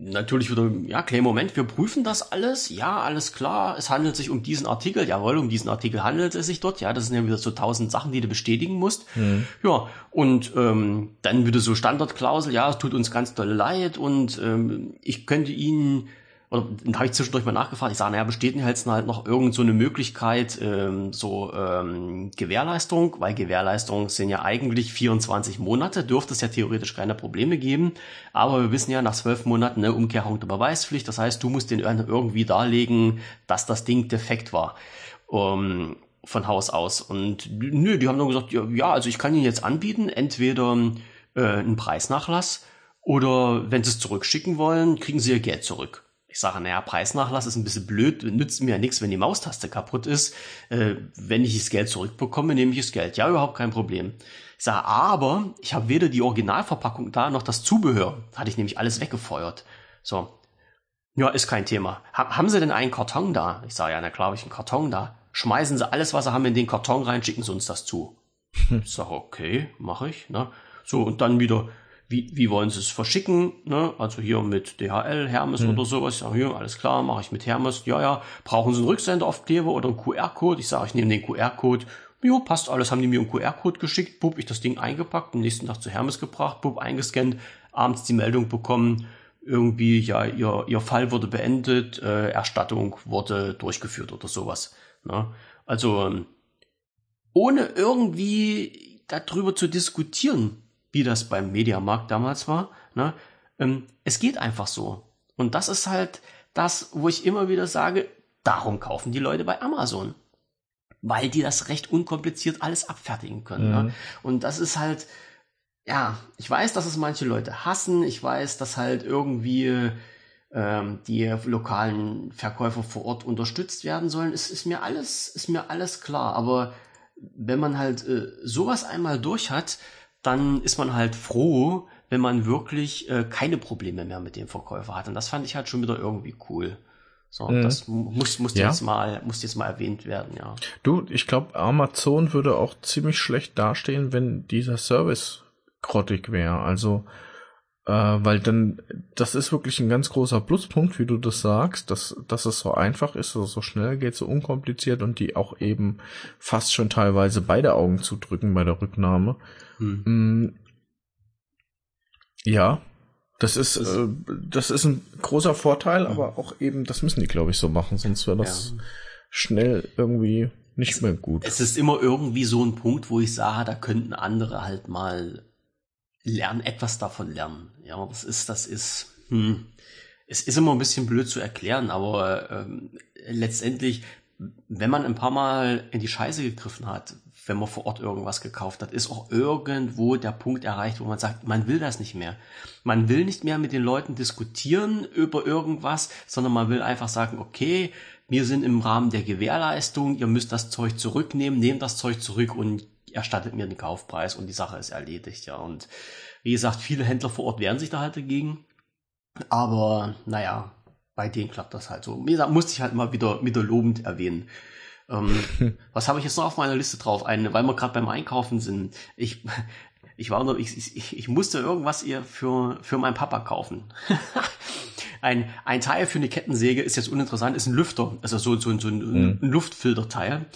natürlich wieder, ja, kleinen Moment, wir prüfen das alles. Ja, alles klar, es handelt sich um diesen Artikel. Jawohl, um diesen Artikel handelt es sich dort. Ja, das sind ja wieder so tausend Sachen, die du bestätigen musst. Mhm. Ja, und ähm, dann wieder so Standardklausel, ja, es tut uns ganz doll leid und ähm, ich könnte Ihnen oder dann habe ich zwischendurch mal nachgefragt, ich sage, naja, besteht denn jetzt halt noch irgend so eine Möglichkeit, ähm, so ähm, Gewährleistung, weil Gewährleistungen sind ja eigentlich 24 Monate, dürfte es ja theoretisch keine Probleme geben, aber wir wissen ja nach zwölf Monaten eine Umkehrung der Beweispflicht, das heißt, du musst den irgendwie darlegen, dass das Ding defekt war. Um, von Haus aus. Und nö, die haben dann gesagt, ja, ja also ich kann Ihnen jetzt anbieten, entweder äh, einen Preisnachlass oder wenn Sie es zurückschicken wollen, kriegen Sie Ihr Geld zurück. Ich sage, naja, Preisnachlass ist ein bisschen blöd, nützt mir ja nichts, wenn die Maustaste kaputt ist. Äh, wenn ich das Geld zurückbekomme, nehme ich das Geld. Ja, überhaupt kein Problem. Ich sage, aber ich habe weder die Originalverpackung da noch das Zubehör. Hatte ich nämlich alles weggefeuert. So. Ja, ist kein Thema. Ha haben Sie denn einen Karton da? Ich sage, ja, na klar, habe ich einen Karton da. Schmeißen Sie alles, was Sie haben, in den Karton rein, schicken Sie uns das zu. *laughs* Ich sage, okay, mache ich. Ne? So, und dann wieder wie, wie wollen sie es verschicken? Ne? Also hier mit DHL, Hermes mhm. oder sowas. Ich sage, hier, alles klar, mache ich mit Hermes. Ja, ja, brauchen sie einen Rücksenderaufkleber oder einen QR-Code? Ich sage, ich nehme den QR-Code. Jo, passt alles, haben die mir einen QR-Code geschickt, bub, ich das Ding eingepackt, am nächsten Tag zu Hermes gebracht, bub, eingescannt, abends die Meldung bekommen, irgendwie, ja, ihr, ihr Fall wurde beendet, äh, Erstattung wurde durchgeführt oder sowas. Ne? Also, ähm, ohne irgendwie darüber zu diskutieren, wie das beim Mediamarkt damals war. Ne? Ähm, es geht einfach so. Und das ist halt das, wo ich immer wieder sage, darum kaufen die Leute bei Amazon. Weil die das recht unkompliziert alles abfertigen können. Ne? Mhm. Ne? Und das ist halt, ja, ich weiß, dass es manche Leute hassen. Ich weiß, dass halt irgendwie ähm, die lokalen Verkäufer vor Ort unterstützt werden sollen. Es ist mir alles, ist mir alles klar. Aber wenn man halt äh, sowas einmal durch hat, dann ist man halt froh, wenn man wirklich äh, keine Probleme mehr mit dem Verkäufer hat. Und das fand ich halt schon wieder irgendwie cool. So, mhm. das muss, muss ja. jetzt mal, muss jetzt mal erwähnt werden, ja. Du, ich glaube, Amazon würde auch ziemlich schlecht dastehen, wenn dieser Service grottig wäre. Also, äh, weil dann, das ist wirklich ein ganz großer Pluspunkt, wie du das sagst, dass, dass es so einfach ist, dass es so schnell geht, so unkompliziert und die auch eben fast schon teilweise beide Augen zudrücken bei der Rücknahme. Hm. Mm. Ja, das ist, das, äh, das ist ein großer Vorteil, ja. aber auch eben, das müssen die, glaube ich, so machen, sonst wäre das ja. schnell irgendwie nicht es, mehr gut. Es ist immer irgendwie so ein Punkt, wo ich sage, da könnten andere halt mal lernen, etwas davon lernen. Ja, das ist, das ist, hm, es ist immer ein bisschen blöd zu erklären, aber ähm, letztendlich, wenn man ein paar Mal in die Scheiße gegriffen hat, wenn man vor Ort irgendwas gekauft hat, ist auch irgendwo der Punkt erreicht, wo man sagt, man will das nicht mehr. Man will nicht mehr mit den Leuten diskutieren über irgendwas, sondern man will einfach sagen, okay, wir sind im Rahmen der Gewährleistung, ihr müsst das Zeug zurücknehmen, nehmt das Zeug zurück und erstattet mir den Kaufpreis und die Sache ist erledigt, ja. Und wie gesagt, viele Händler vor Ort wehren sich da halt dagegen. Aber naja, bei denen klappt das halt so. Gesagt, musste ich halt mal wieder, wieder lobend erwähnen. Ähm, *laughs* was habe ich jetzt noch auf meiner Liste drauf? Eine, weil wir gerade beim Einkaufen sind. Ich, *laughs* ich war nur, ich, ich, ich musste irgendwas ihr für, für meinen Papa kaufen. *laughs* ein, ein Teil für eine Kettensäge ist jetzt uninteressant, ist ein Lüfter, also so, so, so ein, mhm. ein Luftfilterteil.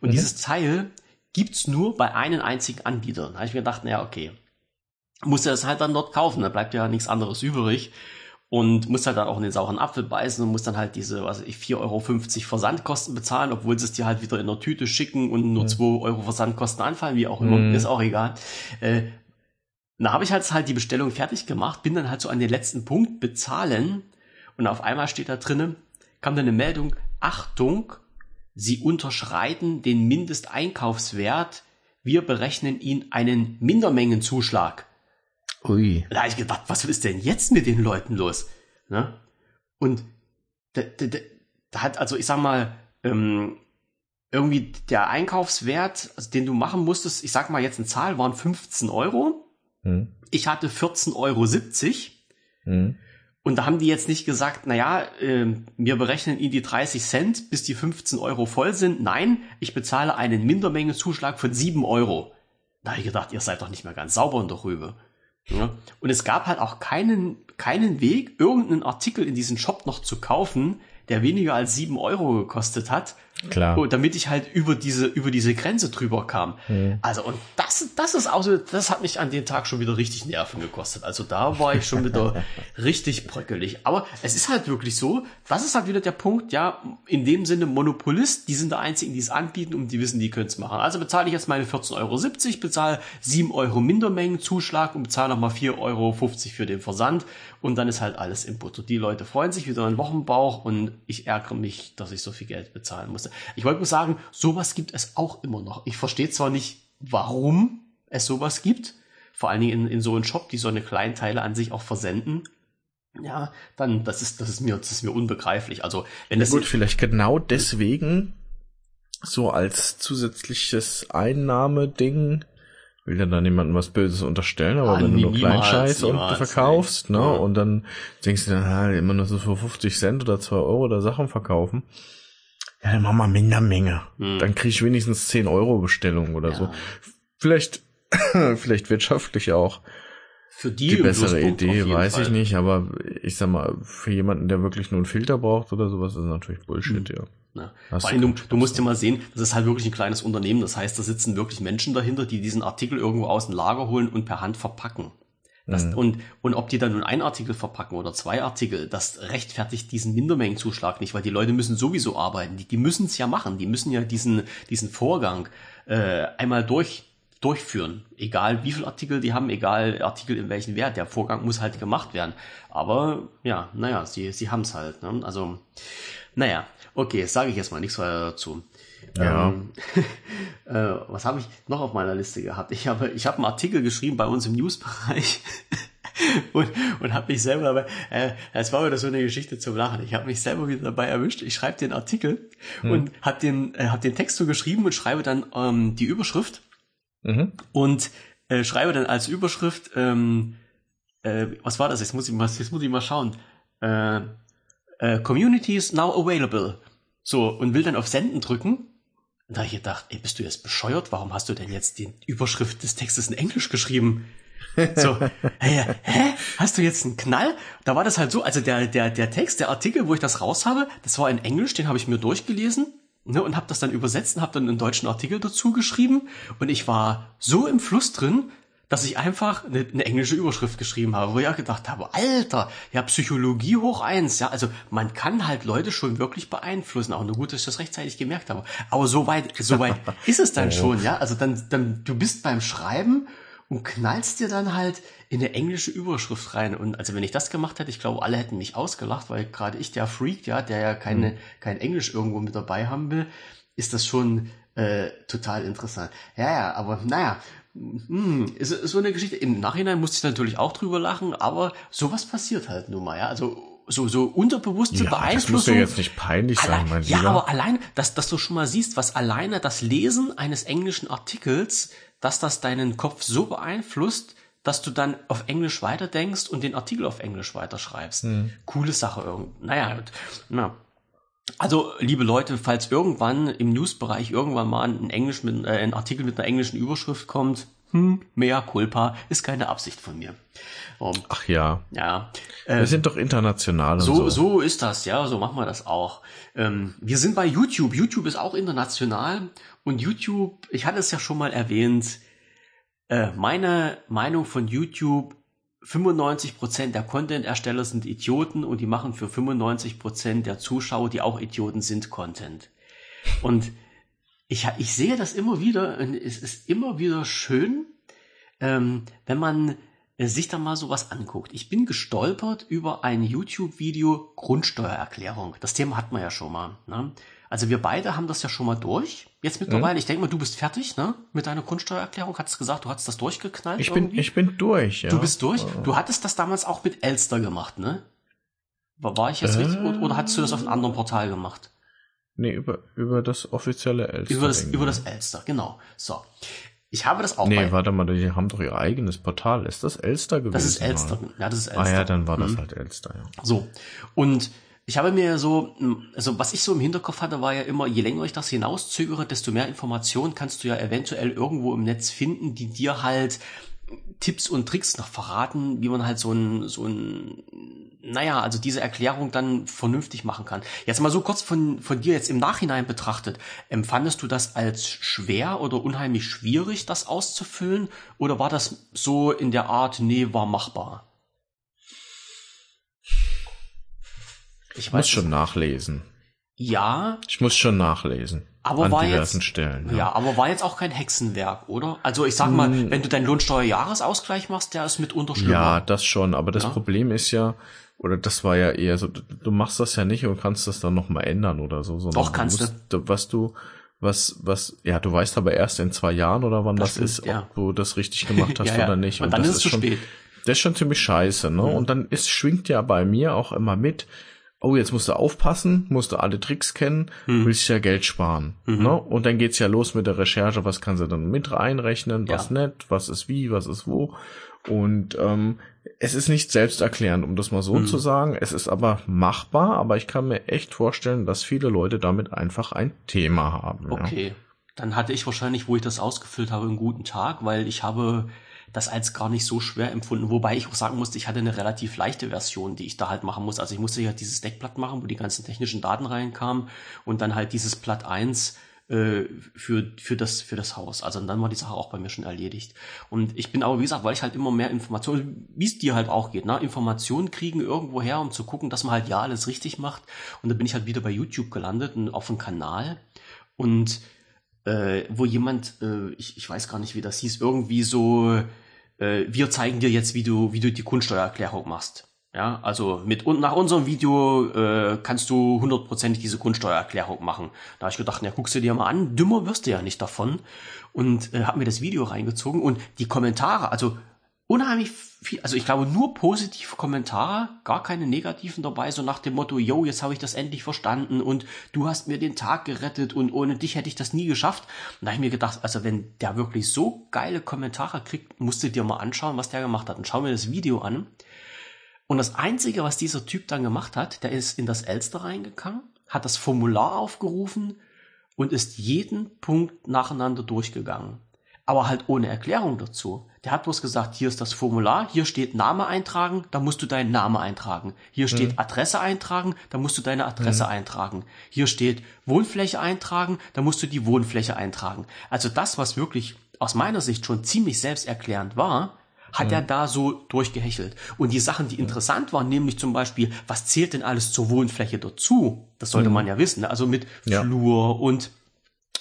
Und mhm. dieses Teil gibt's nur bei einem einzigen Anbieter. Da habe ich mir gedacht, naja, okay, musste das halt dann dort kaufen, da bleibt ja nichts anderes übrig und muss halt dann auch in den sauren Apfel beißen und muss dann halt diese, was weiß ich, 4,50 Euro Versandkosten bezahlen, obwohl sie es dir halt wieder in der Tüte schicken und nur mhm. 2 Euro Versandkosten anfallen, wie auch immer, mhm. ist auch egal. Äh, da habe ich halt halt die Bestellung fertig gemacht, bin dann halt so an den letzten Punkt bezahlen und auf einmal steht da drinnen, kam dann eine Meldung, Achtung, Sie unterschreiten den Mindesteinkaufswert, wir berechnen Ihnen einen Mindermengenzuschlag. Ui. Da habe ich gedacht, was ist denn jetzt mit den Leuten los? Ne? Und da, da, da hat, also ich sag mal, ähm, irgendwie der Einkaufswert, also den du machen musstest, ich sag mal jetzt eine Zahl, waren 15 Euro. Hm. Ich hatte 14,70 Euro. Hm. Und da haben die jetzt nicht gesagt, naja, äh, wir berechnen Ihnen die 30 Cent, bis die 15 Euro voll sind. Nein, ich bezahle einen Mindermengenzuschlag von 7 Euro. Da habe ich gedacht, ihr seid doch nicht mehr ganz sauber in der Rübe. Ja. Und es gab halt auch keinen, keinen Weg, irgendeinen Artikel in diesem Shop noch zu kaufen, der weniger als sieben Euro gekostet hat. Klar. Und damit ich halt über diese, über diese Grenze drüber kam. Mhm. Also, und das, das ist auch so, das hat mich an dem Tag schon wieder richtig Nerven gekostet. Also da war ich schon wieder *laughs* richtig bröckelig. Aber es ist halt wirklich so, das ist halt wieder der Punkt, ja, in dem Sinne Monopolist, die sind der einzigen, die es anbieten und die wissen, die können es machen. Also bezahle ich jetzt meine 14,70 Euro, bezahle 7 Euro Mindermengenzuschlag und bezahle nochmal 4,50 Euro für den Versand und dann ist halt alles im Butter. Die Leute freuen sich wieder einen Wochenbauch und ich ärgere mich, dass ich so viel Geld bezahlen musste. Ich wollte nur sagen, sowas gibt es auch immer noch. Ich verstehe zwar nicht, warum es sowas gibt, vor allen Dingen in, in so einem Shop, die so eine Kleinteile an sich auch versenden. Ja, dann, das ist, das ist mir, das ist mir unbegreiflich. Also, wenn ja, das. Gut, vielleicht genau deswegen so als zusätzliches Einnahmeding will ja dann niemandem was Böses unterstellen, aber ah, wenn du nur Kleinscheiß und du verkaufst, ne, ja. und dann denkst du dann, ah, immer nur so für 50 Cent oder 2 Euro oder Sachen verkaufen, ja, dann mach mal minder Menge. Hm. Dann krieg ich wenigstens 10 Euro Bestellung oder ja. so. Vielleicht, *laughs* vielleicht wirtschaftlich auch. Für die, die bessere Idee, weiß Fall. ich nicht, aber ich sag mal, für jemanden, der wirklich nur einen Filter braucht oder sowas, ist natürlich Bullshit, hm. ja. Ne? Vor allem, du, du musst dir mal sehen, das ist halt wirklich ein kleines Unternehmen. Das heißt, da sitzen wirklich Menschen dahinter, die diesen Artikel irgendwo aus dem Lager holen und per Hand verpacken. Das, mhm. und, und ob die dann nun einen Artikel verpacken oder zwei Artikel, das rechtfertigt diesen Mindermengenzuschlag nicht, weil die Leute müssen sowieso arbeiten. Die, die müssen es ja machen. Die müssen ja diesen, diesen Vorgang äh, einmal durch, durchführen. Egal wie viel Artikel die haben, egal Artikel in welchen Wert. Der Vorgang muss halt gemacht werden. Aber ja, naja, sie, sie haben es halt. Ne? Also, naja, Okay, sage ich jetzt mal nichts weiter dazu. Ja. Ähm, *laughs* äh, was habe ich noch auf meiner Liste gehabt? Ich habe, ich habe einen Artikel geschrieben bei uns im Newsbereich *laughs* und, und habe mich selber dabei, äh, es war wieder so eine Geschichte zum Lachen. Ich habe mich selber wieder dabei erwischt. Ich schreibe den Artikel hm. und habe den, äh, hab den Text so geschrieben und schreibe dann ähm, die Überschrift mhm. und äh, schreibe dann als Überschrift, ähm, äh, was war das? Jetzt muss ich mal, jetzt muss ich mal schauen. Äh, äh, Community is now available. So, und will dann auf Senden drücken. Und da habe ich gedacht, ey, bist du jetzt bescheuert? Warum hast du denn jetzt die Überschrift des Textes in Englisch geschrieben? So, *laughs* hä, hä? Hast du jetzt einen Knall? Da war das halt so, also der, der, der Text, der Artikel, wo ich das raus habe, das war in Englisch, den habe ich mir durchgelesen ne, und habe das dann übersetzt und habe dann einen deutschen Artikel dazu geschrieben. Und ich war so im Fluss drin, dass ich einfach eine, eine englische Überschrift geschrieben habe, wo ich auch gedacht habe, Alter, ja, Psychologie hoch eins, ja, also man kann halt Leute schon wirklich beeinflussen, auch nur gut, dass ich das rechtzeitig gemerkt habe. Aber so weit, so weit *laughs* ist es dann schon, ja, also dann, dann, du bist beim Schreiben und knallst dir dann halt in eine englische Überschrift rein. Und also wenn ich das gemacht hätte, ich glaube, alle hätten mich ausgelacht, weil gerade ich, der Freak, ja, der ja keine, mhm. kein Englisch irgendwo mit dabei haben will, ist das schon äh, total interessant. Ja, ja, aber naja, hm, ist, ist so eine Geschichte. Im Nachhinein musste ich natürlich auch drüber lachen, aber sowas passiert halt nun mal, ja. Also so, so unterbewusste ja, Beeinflussung. Das muss ja jetzt nicht peinlich sein, mein Ja, Lieber. aber allein, dass, dass du schon mal siehst, was alleine das Lesen eines englischen Artikels, dass das deinen Kopf so beeinflusst, dass du dann auf Englisch weiterdenkst und den Artikel auf Englisch weiterschreibst. Hm. Coole Sache irgendwie. Naja, na, also, liebe Leute, falls irgendwann im Newsbereich irgendwann mal ein, Englisch mit, äh, ein Artikel mit einer englischen Überschrift kommt, hm, mea culpa, ist keine Absicht von mir. Um, Ach ja. Ja. Äh, wir sind doch international. So, so, so ist das, ja, so machen wir das auch. Ähm, wir sind bei YouTube. YouTube ist auch international. Und YouTube, ich hatte es ja schon mal erwähnt, äh, meine Meinung von YouTube 95% der Content-Ersteller sind Idioten und die machen für 95% der Zuschauer, die auch Idioten sind, Content. Und ich, ich sehe das immer wieder und es ist immer wieder schön, ähm, wenn man sich da mal sowas anguckt. Ich bin gestolpert über ein YouTube-Video Grundsteuererklärung. Das Thema hat man ja schon mal. Ne? Also wir beide haben das ja schon mal durch. Jetzt mittlerweile, mhm. ich denke mal, du bist fertig, ne? Mit deiner Grundsteuererklärung. Hattest gesagt, du hattest das durchgeknallt. Ich bin, ich bin durch, ja. Du bist durch. Du hattest das damals auch mit Elster gemacht, ne? War, war ich jetzt äh, richtig? Oder hattest du das auf einem anderen Portal gemacht? Nee, über, über das offizielle Elster. Über das, über das Elster, genau. So. Ich habe das auch Nee, warte mal, die haben doch ihr eigenes Portal. Ist das Elster gewesen? Das ist Elster. Mal? Ja, das ist Elster. Ah ja, dann war das mhm. halt Elster, ja. So. Und ich habe mir so, also was ich so im Hinterkopf hatte, war ja immer, je länger ich das hinauszögere, desto mehr Informationen kannst du ja eventuell irgendwo im Netz finden, die dir halt Tipps und Tricks noch verraten, wie man halt so ein, so ein, naja, also diese Erklärung dann vernünftig machen kann. Jetzt mal so kurz von, von dir jetzt im Nachhinein betrachtet. Empfandest du das als schwer oder unheimlich schwierig, das auszufüllen? Oder war das so in der Art, nee, war machbar? Ich muss schon nachlesen. Ja. Ich muss schon nachlesen. Aber war jetzt, Stellen. Ja. ja. aber war jetzt auch kein Hexenwerk, oder? Also ich sag mal, hm. wenn du deinen Lohnsteuerjahresausgleich machst, der ist mitunter schlimmer. Ja, das schon. Aber das ja. Problem ist ja, oder das war ja eher so, du machst das ja nicht und kannst das dann nochmal ändern oder so. Doch, kannst du. Musst, was du, was, was, ja, du weißt aber erst in zwei Jahren oder wann das, das ist, ja. ob du das richtig gemacht *laughs* hast oder nicht. Und, und dann ist es zu schon, spät. Das ist schon ziemlich scheiße, ne? Mhm. Und dann ist, schwingt ja bei mir auch immer mit, oh, jetzt musst du aufpassen, musst du alle Tricks kennen, mhm. willst ja Geld sparen. Mhm. Ne? Und dann geht's ja los mit der Recherche, was kannst du dann mit einrechnen, was ja. nicht, was ist wie, was ist wo. Und ähm, es ist nicht selbsterklärend, um das mal so mhm. zu sagen. Es ist aber machbar, aber ich kann mir echt vorstellen, dass viele Leute damit einfach ein Thema haben. Okay. Ja. Dann hatte ich wahrscheinlich, wo ich das ausgefüllt habe, einen guten Tag, weil ich habe das als gar nicht so schwer empfunden. Wobei ich auch sagen musste, ich hatte eine relativ leichte Version, die ich da halt machen muss. Also ich musste ja dieses Deckblatt machen, wo die ganzen technischen Daten reinkamen und dann halt dieses Blatt 1 äh, für, für, das, für das Haus. Also dann war die Sache auch bei mir schon erledigt. Und ich bin aber, wie gesagt, weil ich halt immer mehr Informationen, wie es dir halt auch geht, ne? Informationen kriegen irgendwo her, um zu gucken, dass man halt ja alles richtig macht. Und dann bin ich halt wieder bei YouTube gelandet und auf einem Kanal. Und äh, wo jemand, äh, ich, ich weiß gar nicht, wie das hieß, irgendwie so äh, wir zeigen dir jetzt, wie du, wie du die Grundsteuererklärung machst. Ja, also mit und nach unserem Video äh, kannst du hundertprozentig diese Grundsteuererklärung machen. Da habe ich gedacht, na guckst du dir mal an, dümmer wirst du ja nicht davon. Und äh, habe mir das Video reingezogen und die Kommentare, also unheimlich viel, also ich glaube nur positive Kommentare, gar keine negativen dabei, so nach dem Motto, yo, jetzt habe ich das endlich verstanden und du hast mir den Tag gerettet und ohne dich hätte ich das nie geschafft. Und da habe ich mir gedacht, also wenn der wirklich so geile Kommentare kriegt, musst du dir mal anschauen, was der gemacht hat. Und schau mir das Video an. Und das Einzige, was dieser Typ dann gemacht hat, der ist in das Elster reingegangen, hat das Formular aufgerufen und ist jeden Punkt nacheinander durchgegangen. Aber halt ohne Erklärung dazu. Der hat bloß gesagt, hier ist das Formular, hier steht Name eintragen, da musst du deinen Name eintragen. Hier steht mhm. Adresse eintragen, da musst du deine Adresse mhm. eintragen. Hier steht Wohnfläche eintragen, da musst du die Wohnfläche eintragen. Also das, was wirklich aus meiner Sicht schon ziemlich selbsterklärend war, hat mhm. er da so durchgehechelt. Und die Sachen, die interessant waren, nämlich zum Beispiel, was zählt denn alles zur Wohnfläche dazu? Das sollte mhm. man ja wissen. Also mit ja. Flur und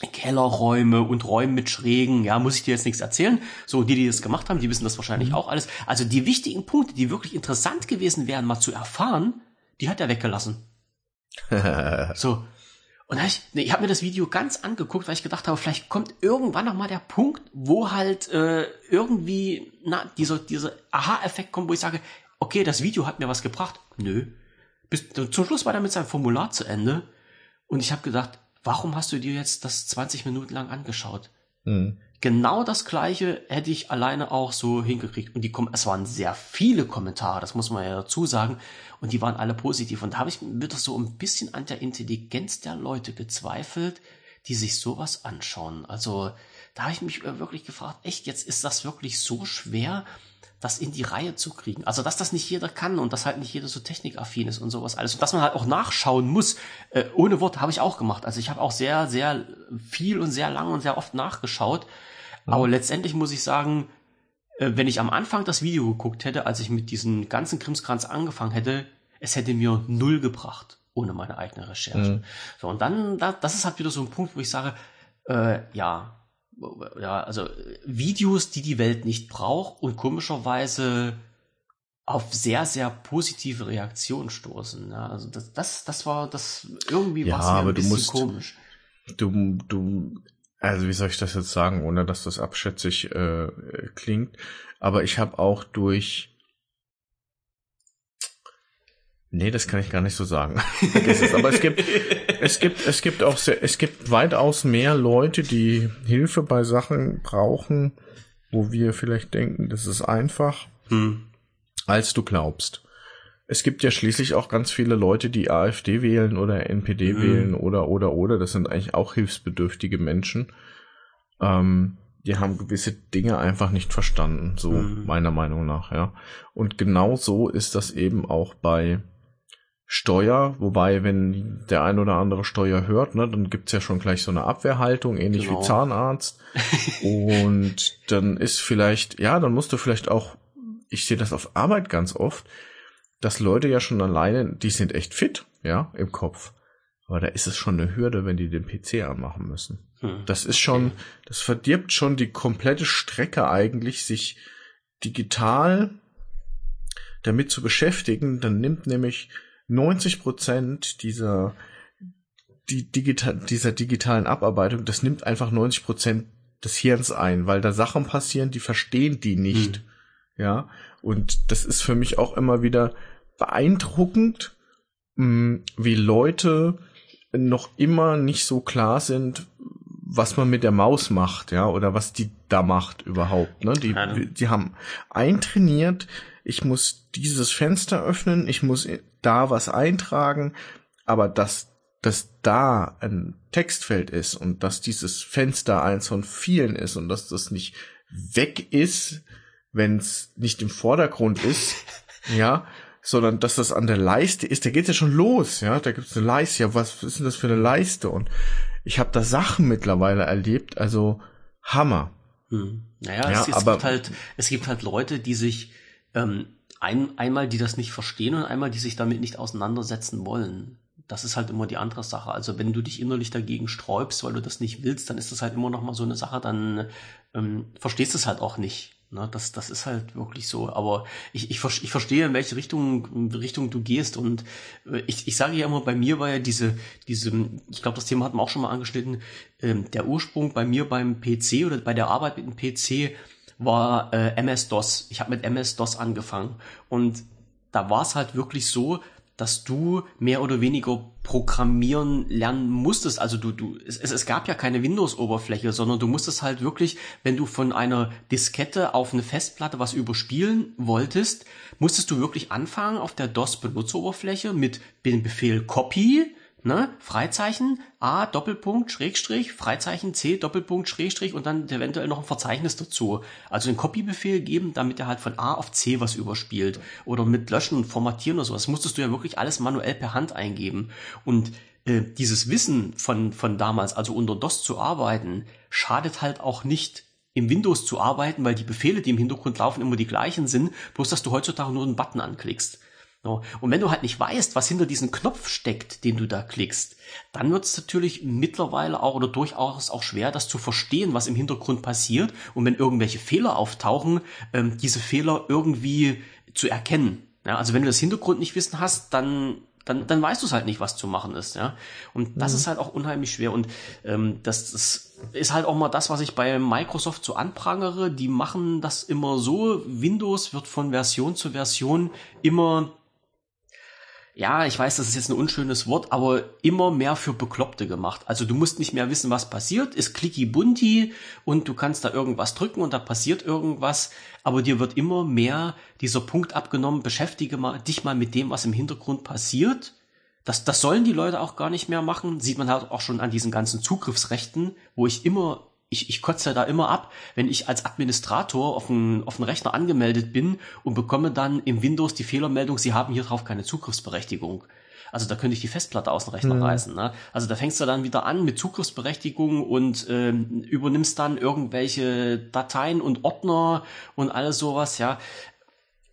Kellerräume und Räume mit Schrägen, ja, muss ich dir jetzt nichts erzählen. So, die, die das gemacht haben, die wissen das wahrscheinlich mhm. auch alles. Also die wichtigen Punkte, die wirklich interessant gewesen wären, mal zu erfahren, die hat er weggelassen. *laughs* so. Und da ich, nee, ich habe mir das Video ganz angeguckt, weil ich gedacht habe, vielleicht kommt irgendwann noch mal der Punkt, wo halt äh, irgendwie na, dieser, dieser Aha-Effekt kommt, wo ich sage, okay, das Video hat mir was gebracht. Nö. Bis, zum Schluss war er mit seinem Formular zu Ende. Und ich habe gedacht, warum hast du dir jetzt das 20 Minuten lang angeschaut? Mhm. Genau das gleiche hätte ich alleine auch so hingekriegt. Und die kommen, es waren sehr viele Kommentare, das muss man ja dazu sagen. Und die waren alle positiv. Und da habe ich mir das so ein bisschen an der Intelligenz der Leute gezweifelt, die sich sowas anschauen. Also da habe ich mich wirklich gefragt, echt, jetzt ist das wirklich so schwer, das in die Reihe zu kriegen. Also, dass das nicht jeder kann und dass halt nicht jeder so technikaffin ist und sowas alles. Und dass man halt auch nachschauen muss. Äh, ohne Wort habe ich auch gemacht. Also, ich habe auch sehr, sehr viel und sehr lang und sehr oft nachgeschaut. Mhm. Aber letztendlich muss ich sagen, äh, wenn ich am Anfang das Video geguckt hätte, als ich mit diesem ganzen Krimskranz angefangen hätte, es hätte mir null gebracht, ohne meine eigene Recherche. Mhm. So, und dann, das ist halt wieder so ein Punkt, wo ich sage, äh, ja, ja, also Videos, die die Welt nicht braucht und komischerweise auf sehr, sehr positive Reaktionen stoßen. Ja, also das, das, das war das irgendwie ja, was mir ein bisschen musst, komisch. Du, du, also wie soll ich das jetzt sagen, ohne dass das abschätzig äh, klingt? Aber ich habe auch durch Nee, das kann ich gar nicht so sagen. *laughs* Es. Aber es gibt, es gibt, es gibt auch sehr, es gibt weitaus mehr Leute, die Hilfe bei Sachen brauchen, wo wir vielleicht denken, das ist einfach, hm. als du glaubst. Es gibt ja schließlich auch ganz viele Leute, die AfD wählen oder NPD hm. wählen oder, oder, oder. Das sind eigentlich auch hilfsbedürftige Menschen. Ähm, die haben gewisse Dinge einfach nicht verstanden, so mhm. meiner Meinung nach, ja. Und genau so ist das eben auch bei Steuer, wobei, wenn der ein oder andere Steuer hört, ne, dann gibt's ja schon gleich so eine Abwehrhaltung, ähnlich genau. wie Zahnarzt. *laughs* und dann ist vielleicht, ja, dann musst du vielleicht auch, ich sehe das auf Arbeit ganz oft, dass Leute ja schon alleine, die sind echt fit, ja, im Kopf. Aber da ist es schon eine Hürde, wenn die den PC anmachen müssen. Hm. Das ist schon, das verdirbt schon die komplette Strecke eigentlich, sich digital damit zu beschäftigen. Dann nimmt nämlich 90 Prozent dieser, die digital, dieser digitalen Abarbeitung, das nimmt einfach 90 Prozent des Hirns ein, weil da Sachen passieren, die verstehen die nicht. Hm. Ja. Und das ist für mich auch immer wieder beeindruckend, hm, wie Leute noch immer nicht so klar sind, was man mit der Maus macht, ja, oder was die da macht überhaupt. Ne? Die, die haben eintrainiert, ich muss dieses Fenster öffnen, ich muss da was eintragen, aber dass, dass da ein Textfeld ist und dass dieses Fenster eins von vielen ist und dass das nicht weg ist, wenn es nicht im Vordergrund ist, *laughs* ja, sondern dass das an der Leiste ist, da geht's ja schon los, ja, da gibt's eine Leiste, ja, was ist denn das für eine Leiste? Und ich habe da Sachen mittlerweile erlebt, also Hammer. Hm. Naja, ja, es, es aber, gibt halt, es gibt halt Leute, die sich ähm, ein, einmal, die das nicht verstehen und einmal, die sich damit nicht auseinandersetzen wollen. Das ist halt immer die andere Sache. Also wenn du dich innerlich dagegen sträubst, weil du das nicht willst, dann ist das halt immer noch mal so eine Sache, dann ähm, verstehst du es halt auch nicht. Ne, das, das ist halt wirklich so. Aber ich, ich, ich verstehe, in welche Richtung, Richtung du gehst. Und äh, ich, ich sage ja immer, bei mir war ja diese, diese, ich glaube, das Thema hatten wir auch schon mal angeschnitten, ähm, der Ursprung bei mir beim PC oder bei der Arbeit mit dem PC war äh, MS-DOS. Ich habe mit MS-DOS angefangen. Und da war es halt wirklich so, dass du mehr oder weniger programmieren lernen musstest. Also du, du, es, es gab ja keine Windows-Oberfläche, sondern du musstest halt wirklich, wenn du von einer Diskette auf eine Festplatte was überspielen wolltest, musstest du wirklich anfangen auf der DOS-Benutzeroberfläche mit dem Befehl Copy ne, Freizeichen A, Doppelpunkt, Schrägstrich, Freizeichen C, Doppelpunkt, Schrägstrich und dann eventuell noch ein Verzeichnis dazu. Also einen Copy-Befehl geben, damit er halt von A auf C was überspielt. Oder mit Löschen und Formatieren oder sowas. Musstest du ja wirklich alles manuell per Hand eingeben. Und äh, dieses Wissen von, von damals, also unter DOS zu arbeiten, schadet halt auch nicht im Windows zu arbeiten, weil die Befehle, die im Hintergrund laufen, immer die gleichen sind, bloß dass du heutzutage nur einen Button anklickst. Und wenn du halt nicht weißt, was hinter diesem Knopf steckt, den du da klickst, dann wird es natürlich mittlerweile auch oder durchaus auch schwer, das zu verstehen, was im Hintergrund passiert und wenn irgendwelche Fehler auftauchen, ähm, diese Fehler irgendwie zu erkennen. Ja, also wenn du das Hintergrund nicht wissen hast, dann dann, dann weißt du es halt nicht, was zu machen ist, ja. Und das mhm. ist halt auch unheimlich schwer. Und ähm, das, das ist halt auch mal das, was ich bei Microsoft so anprangere. Die machen das immer so. Windows wird von Version zu Version immer ja, ich weiß, das ist jetzt ein unschönes Wort, aber immer mehr für Bekloppte gemacht. Also du musst nicht mehr wissen, was passiert, ist clicky bunti und du kannst da irgendwas drücken und da passiert irgendwas, aber dir wird immer mehr dieser Punkt abgenommen, beschäftige mal, dich mal mit dem, was im Hintergrund passiert. Das, das sollen die Leute auch gar nicht mehr machen, sieht man halt auch schon an diesen ganzen Zugriffsrechten, wo ich immer ich, ich kotze da immer ab, wenn ich als Administrator auf einen, auf einen Rechner angemeldet bin und bekomme dann im Windows die Fehlermeldung, Sie haben hier drauf keine Zugriffsberechtigung. Also da könnte ich die Festplatte aus dem Rechner mhm. reißen. Ne? Also da fängst du dann wieder an mit Zugriffsberechtigung und ähm, übernimmst dann irgendwelche Dateien und Ordner und alles sowas. Ja,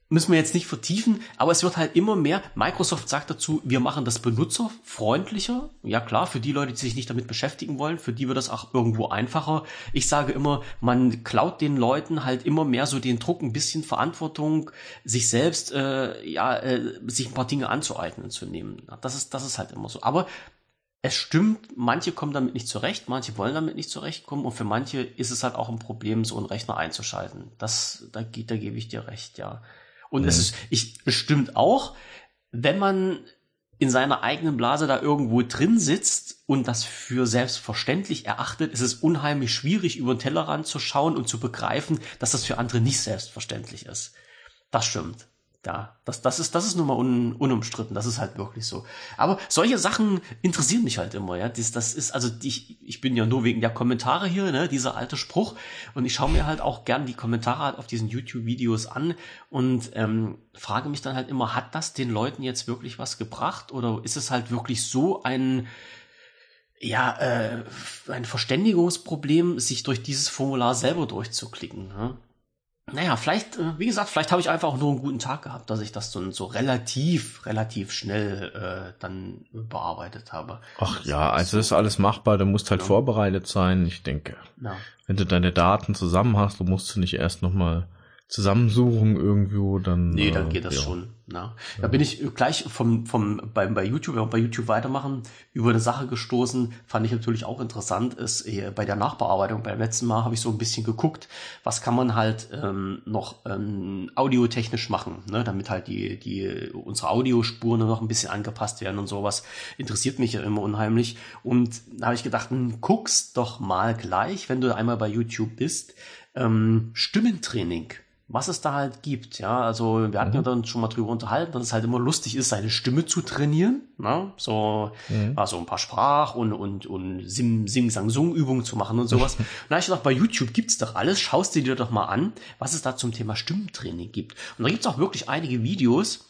müssen wir jetzt nicht vertiefen, aber es wird halt immer mehr. Microsoft sagt dazu, wir machen das benutzerfreundlicher. Ja klar, für die Leute, die sich nicht damit beschäftigen wollen, für die wird das auch irgendwo einfacher. Ich sage immer, man klaut den Leuten halt immer mehr so den Druck, ein bisschen Verantwortung, sich selbst, äh, ja, äh, sich ein paar Dinge anzueignen zu nehmen. Das ist, das ist halt immer so. Aber es stimmt, manche kommen damit nicht zurecht, manche wollen damit nicht zurechtkommen und für manche ist es halt auch ein Problem, so einen Rechner einzuschalten. Das, da, da gebe ich dir recht, ja. Und mhm. es ist, ich bestimmt auch, wenn man in seiner eigenen Blase da irgendwo drin sitzt und das für selbstverständlich erachtet, ist es unheimlich schwierig, über den Tellerrand zu schauen und zu begreifen, dass das für andere nicht selbstverständlich ist. Das stimmt. Ja, das, das ist, das ist nun mal un, unumstritten. Das ist halt wirklich so. Aber solche Sachen interessieren mich halt immer, ja. Das, das ist, also ich, ich bin ja nur wegen der Kommentare hier, ne, dieser alte Spruch. Und ich schaue mir halt auch gern die Kommentare halt auf diesen YouTube-Videos an und ähm, frage mich dann halt immer, hat das den Leuten jetzt wirklich was gebracht? Oder ist es halt wirklich so ein, ja, äh, ein Verständigungsproblem, sich durch dieses Formular selber durchzuklicken. Ne? Naja, vielleicht, äh, wie gesagt, vielleicht habe ich einfach nur einen guten Tag gehabt, dass ich das so, so relativ, relativ schnell äh, dann bearbeitet habe. Ach ja, also ist alles machbar, du musst halt ja. vorbereitet sein, ich denke. Ja. Wenn du deine Daten zusammen hast, du musst du nicht erst nochmal zusammensuchen irgendwo, dann. Nee, dann äh, geht das ja. schon. Na? Da bin ich gleich vom, vom, bei, bei YouTube, wenn wir bei YouTube weitermachen, über eine Sache gestoßen, fand ich natürlich auch interessant, ist äh, bei der Nachbearbeitung, beim letzten Mal habe ich so ein bisschen geguckt, was kann man halt ähm, noch ähm, audiotechnisch machen, ne? damit halt die, die, unsere Audiospuren noch ein bisschen angepasst werden und sowas. Interessiert mich ja immer unheimlich. Und da habe ich gedacht, hm, guck's doch mal gleich, wenn du einmal bei YouTube bist, ähm, Stimmentraining was es da halt gibt. Ja, also wir hatten mhm. ja dann schon mal drüber unterhalten, dass es halt immer lustig ist, seine Stimme zu trainieren. Ne? So, mhm. also ein paar Sprach- und, und, und Sim, Sing, Sang, Sung Übungen zu machen und sowas. *laughs* Na, ich dachte, bei YouTube gibt's doch alles. Schaust du dir doch mal an, was es da zum Thema Stimmtraining gibt. Und da gibt's auch wirklich einige Videos,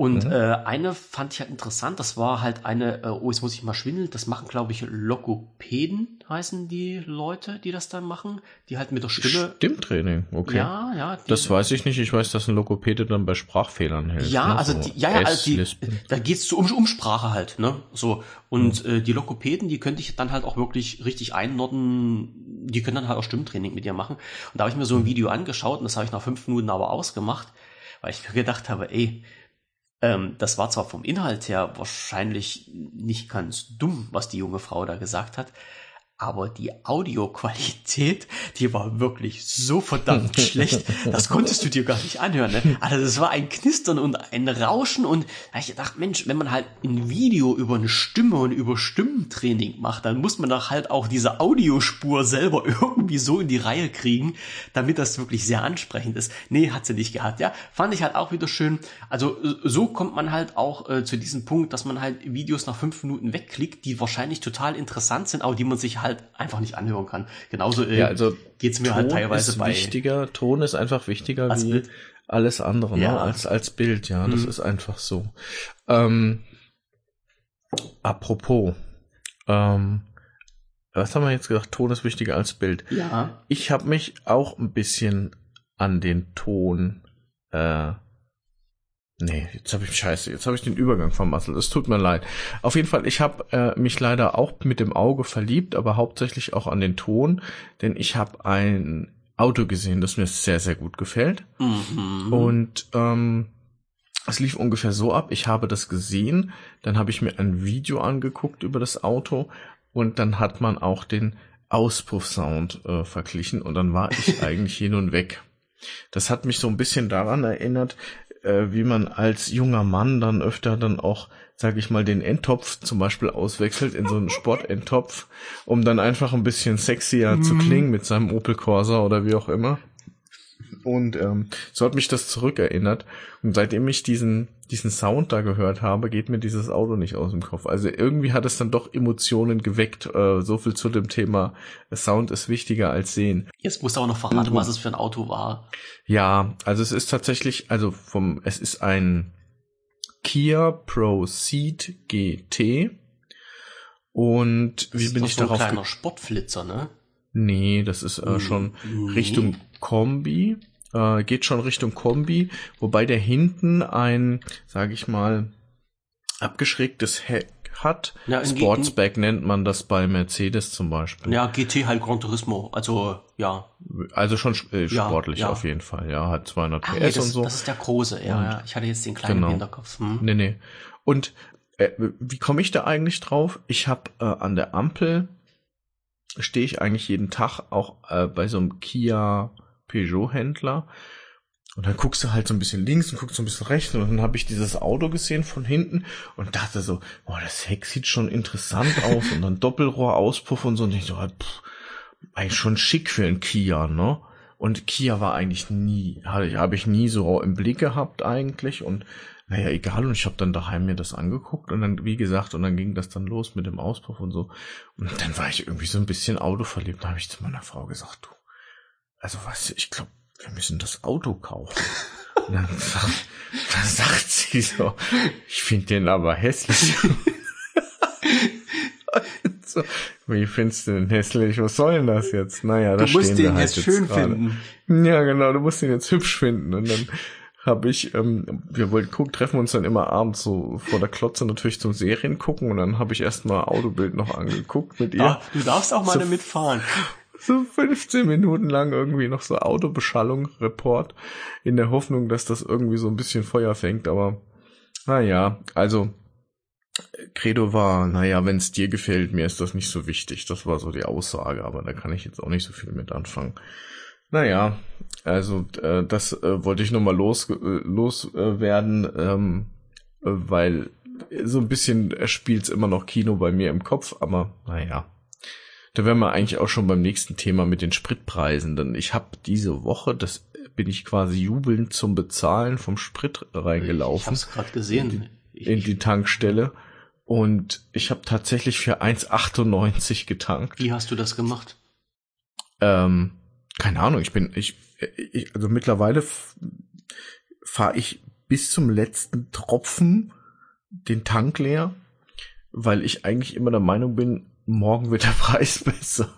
und mhm. äh, eine fand ich halt interessant, das war halt eine, äh, oh, jetzt muss ich mal schwindeln, das machen, glaube ich, Logopäden heißen die Leute, die das dann machen, die halt mit der Stimme. Stimmtraining, okay. Ja, ja. Das weiß ich nicht, ich weiß, dass ein Logopäde dann bei Sprachfehlern hilft. Ja, ne? also die, ja, ja, also die, da geht's so um, um Sprache halt, ne? So. Und mhm. äh, die Logopäden, die könnte ich dann halt auch wirklich richtig einnorden, die können dann halt auch Stimmtraining mit dir machen. Und da habe ich mir so ein mhm. Video angeschaut und das habe ich nach fünf Minuten aber ausgemacht, weil ich mir gedacht habe, ey, ähm, das war zwar vom Inhalt her wahrscheinlich nicht ganz dumm, was die junge Frau da gesagt hat, aber die Audioqualität, die war wirklich so verdammt *laughs* schlecht, das konntest du dir gar nicht anhören. Ne? Also das war ein Knistern und ein Rauschen und da ich gedacht, Mensch, wenn man halt ein Video über eine Stimme und über Stimmentraining macht, dann muss man doch halt auch diese Audiospur selber *laughs* irgendwie so in die Reihe kriegen, damit das wirklich sehr ansprechend ist. Nee, hat sie nicht gehabt. Ja, fand ich halt auch wieder schön. Also so kommt man halt auch äh, zu diesem Punkt, dass man halt Videos nach fünf Minuten wegklickt, die wahrscheinlich total interessant sind, aber die man sich halt halt einfach nicht anhören kann. Genauso äh, ja, also geht's mir halt Ton halt teilweise ist bei. Wichtiger, Ton ist einfach wichtiger als wie Bild. alles andere, ne? ja. ne? als, als Bild, ja, das mhm. ist einfach so. Ähm, apropos, ähm, was haben wir jetzt gesagt? Ton ist wichtiger als Bild. Ja. Ich habe mich auch ein bisschen an den Ton äh, Nee, jetzt habe ich Scheiße, jetzt habe ich den Übergang vermasselt. Es tut mir leid. Auf jeden Fall, ich habe äh, mich leider auch mit dem Auge verliebt, aber hauptsächlich auch an den Ton, denn ich habe ein Auto gesehen, das mir sehr, sehr gut gefällt. Mhm. Und ähm, es lief ungefähr so ab, ich habe das gesehen, dann habe ich mir ein Video angeguckt über das Auto und dann hat man auch den Auspuffsound äh, verglichen und dann war ich *laughs* eigentlich hin und weg. Das hat mich so ein bisschen daran erinnert, äh, wie man als junger Mann dann öfter dann auch, sag ich mal, den Endtopf zum Beispiel auswechselt in so einen Sportendtopf, um dann einfach ein bisschen sexier mhm. zu klingen mit seinem Opel Corsa oder wie auch immer. Und ähm, so hat mich das zurückerinnert. Und seitdem ich diesen, diesen Sound da gehört habe, geht mir dieses Auto nicht aus dem Kopf. Also irgendwie hat es dann doch Emotionen geweckt. Äh, so viel zu dem Thema, Sound ist wichtiger als Sehen. Jetzt musst du aber noch verraten, was es für ein Auto war. Ja, also es ist tatsächlich, also vom, es ist ein Kia Proceed GT. Und wie bin ich darauf? Ein kleiner Sportflitzer, ne? Nee, das ist äh, schon nee. Richtung Kombi. Äh, geht schon Richtung Kombi, wobei der hinten ein, sage ich mal, abgeschrägtes Heck hat. Ja, Sportsback nennt man das bei Mercedes zum Beispiel. Ja, GT halt Gran Turismo, also ja. Also schon äh, sportlich ja, ja. auf jeden Fall, ja, hat 200 PS ah, nee, das, und so. Das ist der große, ja, ja. Ich hatte jetzt den kleinen genau. Hinterkopf. Hm. Nee, nee. Und äh, wie komme ich da eigentlich drauf? Ich habe äh, an der Ampel stehe ich eigentlich jeden Tag auch äh, bei so einem Kia Peugeot-Händler. Und dann guckst du halt so ein bisschen links und guckst so ein bisschen rechts und dann habe ich dieses Auto gesehen von hinten und dachte so, boah, das Heck sieht schon interessant *laughs* aus und dann Doppelrohrauspuff und so und ich so, pff, eigentlich schon schick für ein Kia, ne? Und Kia war eigentlich nie, habe hab ich nie so im Blick gehabt eigentlich. Und naja, egal. Und ich habe dann daheim mir das angeguckt und dann, wie gesagt, und dann ging das dann los mit dem Auspuff und so. Und dann war ich irgendwie so ein bisschen autoverliebt. Da habe ich zu meiner Frau gesagt, du, also was, ich glaube, wir müssen das Auto kaufen. Und dann, dann sagt sie so, ich finde den aber hässlich. *laughs* so, wie findest du den hässlich? Was soll denn das jetzt? Naja, da du musst den halt jetzt schön gerade. finden. Ja, genau, du musst ihn jetzt hübsch finden. Und dann habe ich, ähm, wir wollten gucken, treffen uns dann immer abends so vor der Klotze natürlich zum Serien gucken und dann habe ich erstmal Autobild noch angeguckt mit ihr. Ja, du darfst auch mal So- damit fahren. So 15 Minuten lang irgendwie noch so Autobeschallung, Report, in der Hoffnung, dass das irgendwie so ein bisschen Feuer fängt, aber naja, also Credo war, naja, wenn es dir gefällt, mir ist das nicht so wichtig. Das war so die Aussage, aber da kann ich jetzt auch nicht so viel mit anfangen. Naja, also äh, das äh, wollte ich nochmal los, äh, loswerden, ähm, äh, weil so ein bisschen spielt's immer noch Kino bei mir im Kopf, aber naja. Da wären wir eigentlich auch schon beim nächsten Thema mit den Spritpreisen, denn ich habe diese Woche, das bin ich quasi jubelnd zum Bezahlen vom Sprit Ich reingelaufen hab's gerade gesehen. Ich, in die Tankstelle und ich habe tatsächlich für 1,98 getankt. wie hast du das gemacht? Ähm, keine Ahnung, ich bin, ich, ich also mittlerweile fahre ich bis zum letzten Tropfen den Tank leer, weil ich eigentlich immer der Meinung bin, morgen wird der *laughs* Preis besser.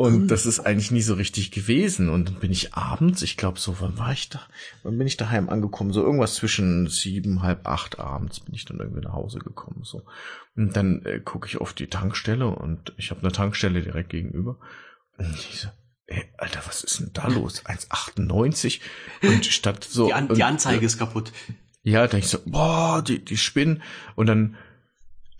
Und das ist eigentlich nie so richtig gewesen. Und dann bin ich abends, ich glaube so, wann war ich da? Wann bin ich daheim angekommen? So irgendwas zwischen sieben, halb acht abends bin ich dann irgendwie nach Hause gekommen. So. Und dann äh, gucke ich auf die Tankstelle und ich habe eine Tankstelle direkt gegenüber. Und ich so, ey, Alter, was ist denn da *laughs* los? 1,98 und statt so. Die, An und, die Anzeige ist kaputt. ja, da ich so, boah, die, die spinnen. Und dann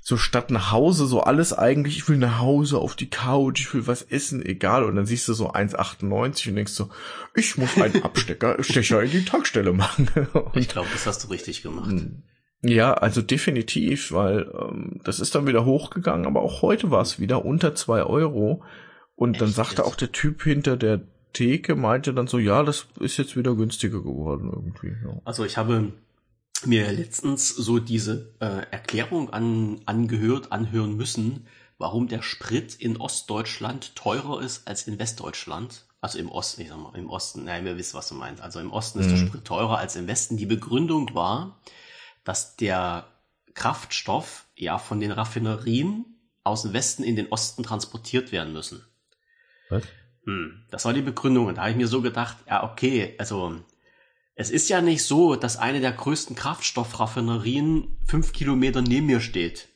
so statt nach Hause, so alles eigentlich, ich will nach Hause auf die Couch, ich will was essen, egal. Und dann siehst du so 1,98 und denkst so, ich muss einen *laughs* Abstecker, Stecher in die Tankstelle machen. *laughs* Ich glaube, das hast du richtig gemacht. Ja, also definitiv, weil ähm, das ist dann wieder hochgegangen, aber auch heute war es wieder unter zwei Euro. Und dann Echt sagte jetzt? auch der Typ hinter der Theke, meinte dann so, ja, das ist jetzt wieder günstiger geworden irgendwie. Ja. Also ich habe mir letztens so diese äh, Erklärung an, angehört, anhören müssen, warum der Sprit in Ostdeutschland teurer ist als in Westdeutschland. Also im Osten, ich sag mal, im Osten, nein, wir wissen, was du meinst. Also im Osten ist der Mhm. Sprit teurer als im Westen. Die Begründung war, dass der Kraftstoff ja von den Raffinerien aus dem Westen in den Osten transportiert werden müssen. Was? Hm, das war die Begründung. Und da habe ich mir so gedacht, ja, okay, also es ist ja nicht so, dass eine der größten Kraftstoffraffinerien fünf Kilometer neben mir steht.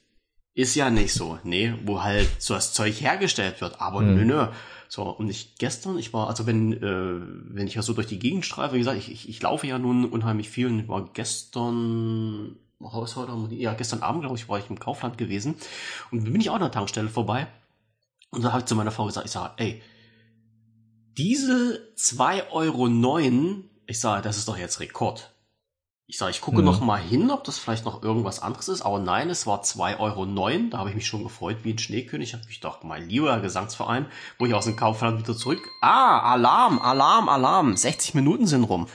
Ist ja nicht so, nee, wo halt so das Zeug hergestellt wird. Aber Hm. nö, nö. So, und ich gestern, ich war, also wenn, äh, wenn ich ja so durch die Gegend streife, wie gesagt, ich, ich, ich laufe ja nun unheimlich viel und ich war gestern, heute, ja, gestern Abend, glaube ich, war ich im Kaufland gewesen und bin ich auch an der Tankstelle vorbei und da habe ich zu meiner Frau gesagt, ich sage, ey, diese 2,09 Euro, ich sage, das ist doch jetzt Rekord. Ich sage, ich gucke Mhm. noch mal hin, ob das vielleicht noch irgendwas anderes ist, aber nein, es war 2,09 Euro. Da habe ich mich schon gefreut wie ein Schneekönig. Hab ich gedacht, mein lieber Gesangsverein, wo ich aus dem Kaufland wieder zurück. Ah, Alarm, Alarm, Alarm. 60 Minuten sind rum.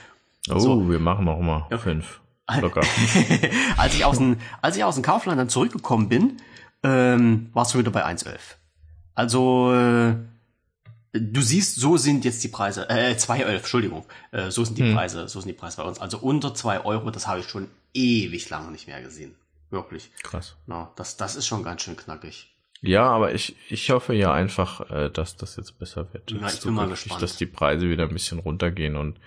Oh, So. wir machen noch mal Ja. fünf. Locker. *laughs* als ich aus dem, als ich aus dem Kaufland dann zurückgekommen bin, ähm, war es schon wieder bei 1,11. Also, äh, du siehst, so sind jetzt die Preise, äh, 2,11, Entschuldigung, äh, so sind die Hm. Preise, so sind die Preise bei uns. Also unter 2 Euro, das habe ich schon ewig lange nicht mehr gesehen. Wirklich. Krass. Na, das, das ist schon ganz schön knackig. Ja, aber ich, ich hoffe ja einfach, äh, dass das jetzt besser wird. Ja, ich bin mal gespannt. Dass die Preise wieder ein bisschen runtergehen und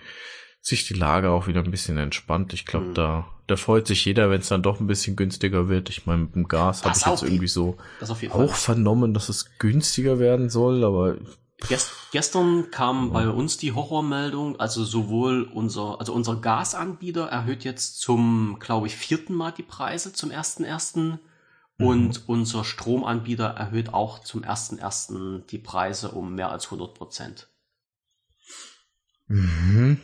sich die Lage auch wieder ein bisschen entspannt. Ich glaube, Mhm. da, da freut sich jeder, wenn es dann doch ein bisschen günstiger wird. Ich meine, mit dem Gas habe ich jetzt irgendwie so auch Fall. vernommen, dass es günstiger werden soll, aber Gest, gestern kam bei uns die Horrormeldung, also sowohl unser, also unser Gasanbieter erhöht jetzt zum, glaube ich, vierten Mal die Preise zum ersten ersten und unser Stromanbieter erhöht auch zum ersten ersten die Preise um mehr als 100 Prozent. mhm.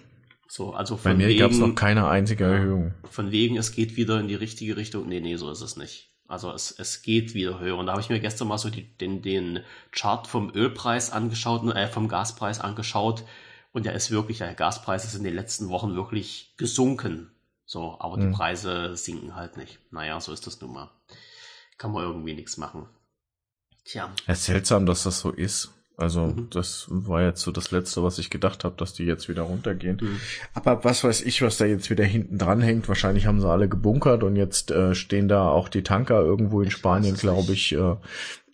So, also bei von mir gab es noch keine einzige Erhöhung. von wegen, es geht wieder in die richtige Richtung. Nee, nee, so ist es nicht. Also es, es geht wieder höher. Und da habe ich mir gestern mal so die, den, den Chart vom Ölpreis angeschaut, äh, vom Gaspreis angeschaut. Und der ist wirklich, der Gaspreis ist in den letzten Wochen wirklich gesunken. So, aber mhm. die Preise sinken halt nicht. Naja, so ist das nun mal. Kann man irgendwie nichts machen. Tja. Es ist seltsam, dass das so ist. Also mhm. das war jetzt so das Letzte, was ich gedacht habe, dass die jetzt wieder runtergehen. Mhm. Aber was weiß ich, was da jetzt wieder hinten dran hängt. Wahrscheinlich haben sie alle gebunkert und jetzt äh, stehen da auch die Tanker irgendwo in ich Spanien, glaube ich, äh,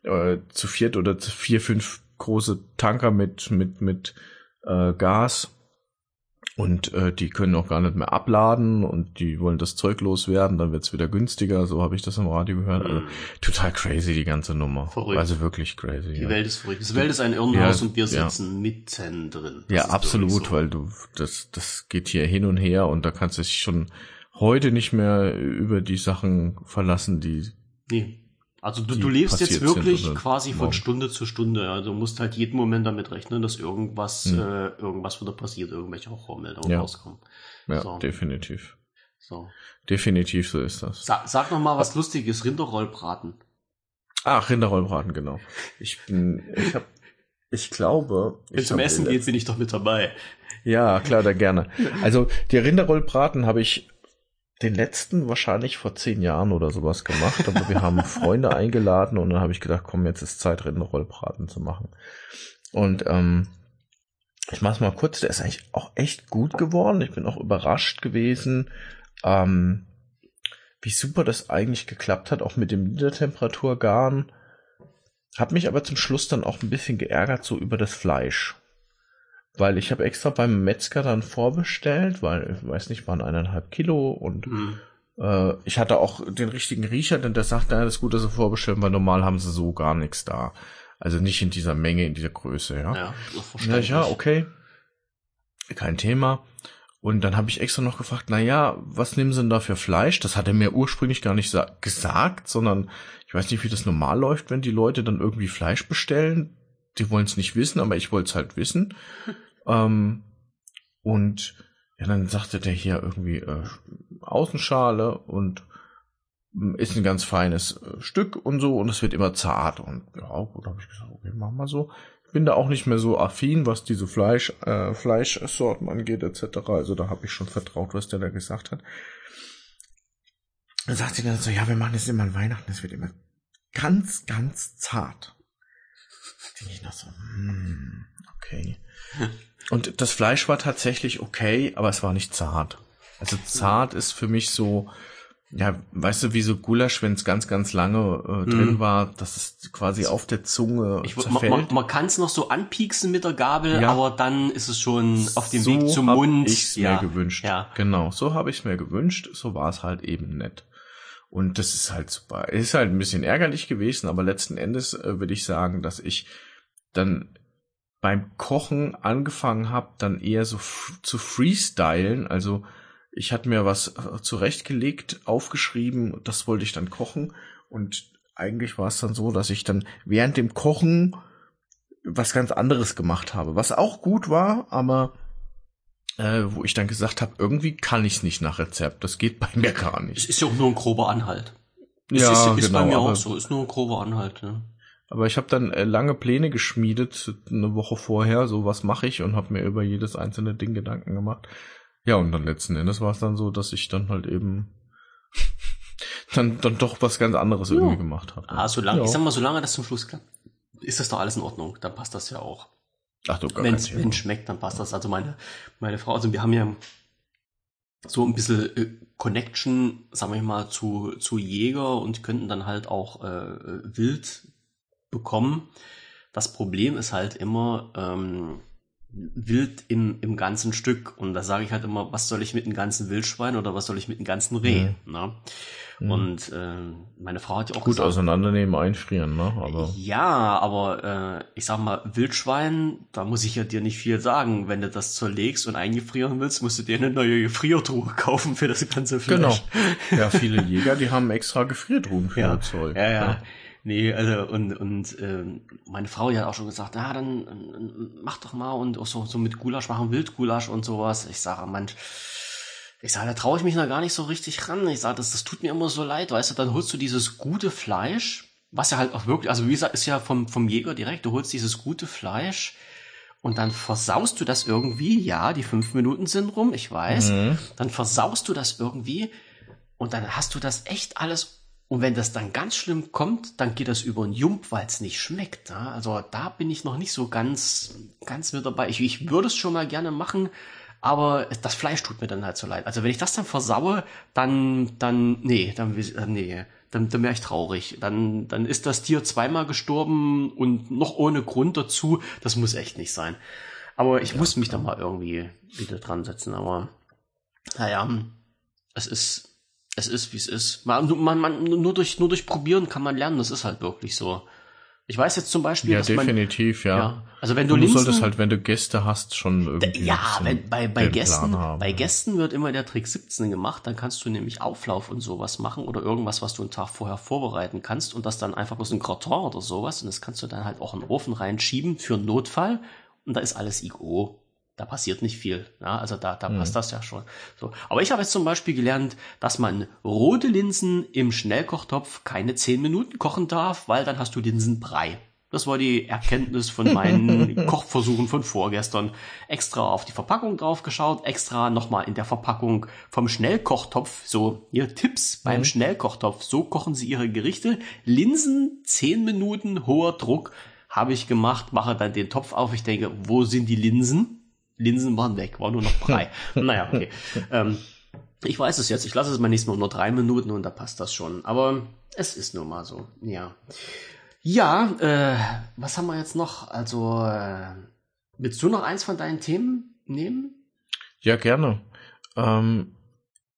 äh, zu viert oder zu vier, fünf große Tanker mit mit mit äh, Gas und äh, die können auch gar nicht mehr abladen und die wollen das Zeug loswerden, dann wird's wieder günstiger, so habe ich das im Radio gehört. Also, total crazy die ganze Nummer. Verrückt. Also wirklich crazy. Die ja. Welt ist verrückt. Die Welt ist ein Irrenhaus ja, und wir sitzen ja. mittendrin. Das ja, absolut, so. weil du das das geht hier hin und her und da kannst du dich schon heute nicht mehr über die Sachen verlassen, die nee. Also du, du lebst jetzt wirklich quasi von Stunde zu Stunde. Ja. Du musst halt jeden Moment damit rechnen, dass irgendwas, hm. äh, irgendwas wieder passiert, irgendwelche Horrormeldungen ja. rauskommen. Ja, so. definitiv. So. Definitiv so ist das. Sag, sag noch mal was Lustiges, Rinderrollbraten. Ach, Rinderrollbraten, genau. Ich bin, ich hab, ich glaube. Wenn ich zum Essen geht, bin ich doch mit dabei. Ja, klar, da gerne. Also, die Rinderrollbraten habe ich den letzten wahrscheinlich vor zehn Jahren oder sowas gemacht, aber wir haben Freunde eingeladen und dann habe ich gedacht, komm, jetzt ist Zeit, Rinderrollbraten zu machen. Und ähm, ich mach's mal kurz, der ist eigentlich auch echt gut geworden. Ich bin auch überrascht gewesen, ähm, wie super das eigentlich geklappt hat, auch mit dem Niedertemperaturgarn. Hab mich aber zum Schluss dann auch ein bisschen geärgert, so über das Fleisch. Weil ich habe extra beim Metzger dann vorbestellt, weil, ich weiß nicht, waren eineinhalb Kilo und mhm. äh, ich hatte auch den richtigen Riecher, denn der sagt, naja, das ist gut, dass sie vorbestellen, weil normal haben sie so gar nichts da. Also nicht in dieser Menge, in dieser Größe, ja. Ja, ja, ja okay. Kein Thema. Und dann habe ich extra noch gefragt, na ja, was nehmen Sie denn da für Fleisch? Das hat er mir ursprünglich gar nicht gesagt, sondern ich weiß nicht, wie das normal läuft, wenn die Leute dann irgendwie Fleisch bestellen. Die wollen es nicht wissen, aber ich wollte es halt wissen. *laughs* Ähm, und ja, dann sagte der hier irgendwie äh, Außenschale und hm, ist ein ganz feines äh, Stück und so und es wird immer zart. Und ja gut habe ich gesagt okay machen wir so. Ich bin da auch nicht mehr so affin was diese Fleisch äh, Fleischsorten angeht etc also da habe ich schon vertraut was der da gesagt hat. Dann sagt sie dann so ja wir machen das immer an Weihnachten es wird immer ganz ganz zart denke ich noch so hm, okay *laughs* Und das Fleisch war tatsächlich okay, aber es war nicht zart. Also zart ist für mich so, ja, weißt du, wie so Gulasch, wenn es ganz, ganz lange äh, drin mm. war, dass es quasi auf der Zunge ich, zerfällt. Man, man, kann es noch so anpieksen mit der Gabel, ja. aber dann ist es schon auf dem so Weg zum Mund. Ich ja. mir gewünscht. Ja. Genau, so habe ich es mir gewünscht. So war es halt eben nett. Und das ist halt super. Es ist halt ein bisschen ärgerlich gewesen, aber letzten Endes äh, würde ich sagen, dass ich dann beim Kochen angefangen habe, dann eher so zu freestylen. Also ich hatte mir was äh, zurechtgelegt, aufgeschrieben, das wollte ich dann kochen. Und eigentlich war es dann so, dass ich dann während dem Kochen was ganz anderes gemacht habe, was auch gut war, aber äh, wo ich dann gesagt habe, irgendwie kann ich es nicht nach Rezept. Das geht bei mir gar nicht. Es ist ja auch nur ein grober Anhalt. Es ja, ist, ist genau, bei mir auch so, ist nur ein grober Anhalt. Ne? Aber ich habe dann äh, lange Pläne geschmiedet, eine Woche vorher, so was mache ich und habe mir über jedes einzelne Ding Gedanken gemacht. Ja, und dann letzten Endes war es dann so, dass ich dann halt eben *laughs* dann, dann doch was ganz anderes ja. irgendwie gemacht habe. Ah, solange, ja. ich sag mal, solange das zum Schluss klappt, ist das doch alles in Ordnung. Dann passt das ja auch. Ach du, Wenn es schmeckt, dann passt das. Also meine, meine Frau, also wir haben ja so ein bisschen äh, Connection, sagen wir mal, zu, zu Jäger und könnten dann halt auch äh, wild bekommen. Das Problem ist halt immer ähm, Wild im, im ganzen Stück. Und da sage ich halt immer, was soll ich mit einem ganzen Wildschwein oder was soll ich mit einem ganzen Reh? Mhm. Ne? Mhm. Und äh, meine Frau hat ja auch Gut gesagt, auseinandernehmen, einfrieren, ne? Aber ja, aber äh, ich sag mal, Wildschwein, da muss ich ja dir nicht viel sagen. Wenn du das zerlegst und eingefrieren willst, musst du dir eine neue Gefriertruhe kaufen für das ganze Fleisch. Genau. *laughs* Ja, viele Jäger, die haben extra Gefriertruhen für ja. das Zeug. Ja, ja. ja. Nee, also und, und ähm, meine Frau die hat auch schon gesagt, ja, dann äh, mach doch mal und auch so, so mit Gulasch machen, Wildgulasch und sowas. Ich sage, manch, ich sage, da traue ich mich noch gar nicht so richtig ran. Ich sage, das, das tut mir immer so leid, weißt du, dann holst du dieses gute Fleisch, was ja halt auch wirklich, also wie gesagt, ist ja vom, vom Jäger direkt, du holst dieses gute Fleisch und dann versaust du das irgendwie, ja, die fünf Minuten sind rum, ich weiß, mhm. dann versaust du das irgendwie und dann hast du das echt alles und wenn das dann ganz schlimm kommt, dann geht das über einen Jump, weil es nicht schmeckt. Ja? Also da bin ich noch nicht so ganz, ganz mit dabei. Ich, ich würde es schon mal gerne machen, aber das Fleisch tut mir dann halt so leid. Also wenn ich das dann versaue, dann, dann, nee, dann, äh, nee, dann, dann wäre ich traurig. Dann, dann ist das Tier zweimal gestorben und noch ohne Grund dazu. Das muss echt nicht sein. Aber ich ja, muss mich da mal irgendwie wieder dran setzen. Aber naja, es ist, es ist, wie es ist. Man, man, man, nur durch, nur durch Probieren kann man lernen. Das ist halt wirklich so. Ich weiß jetzt zum Beispiel, ja, dass definitiv, man, ja. ja. Also wenn du, du Linsen, solltest halt, wenn du Gäste hast, schon irgendwie ja, wenn, bei bei Gästen, bei Gästen wird immer der Trick 17 gemacht. Dann kannst du nämlich Auflauf und sowas machen oder irgendwas, was du einen Tag vorher vorbereiten kannst und das dann einfach bloß ein Gratin oder sowas und das kannst du dann halt auch in den Ofen reinschieben für einen Notfall und da ist alles IGO da passiert nicht viel. Ja, also da, da mhm. passt das ja schon. So. Aber ich habe jetzt zum Beispiel gelernt, dass man rote Linsen im Schnellkochtopf keine zehn Minuten kochen darf, weil dann hast du Linsenbrei. Das war die Erkenntnis von meinen *laughs* Kochversuchen von vorgestern. Extra auf die Verpackung drauf geschaut, extra nochmal in der Verpackung vom Schnellkochtopf, so hier Tipps beim mhm. Schnellkochtopf, so kochen sie ihre Gerichte. Linsen, zehn Minuten, hoher Druck, habe ich gemacht, mache dann den Topf auf, ich denke, wo sind die Linsen? Linsen waren weg, war nur noch Brei. *laughs* *laughs* naja, okay. Ähm, ich weiß es jetzt, ich lasse es mal nächstes Mal nur drei Minuten und da passt das schon. Aber es ist nun mal so, ja. Ja, äh, was haben wir jetzt noch? Also, äh, willst du noch eins von deinen Themen nehmen? Ja, gerne. Ähm,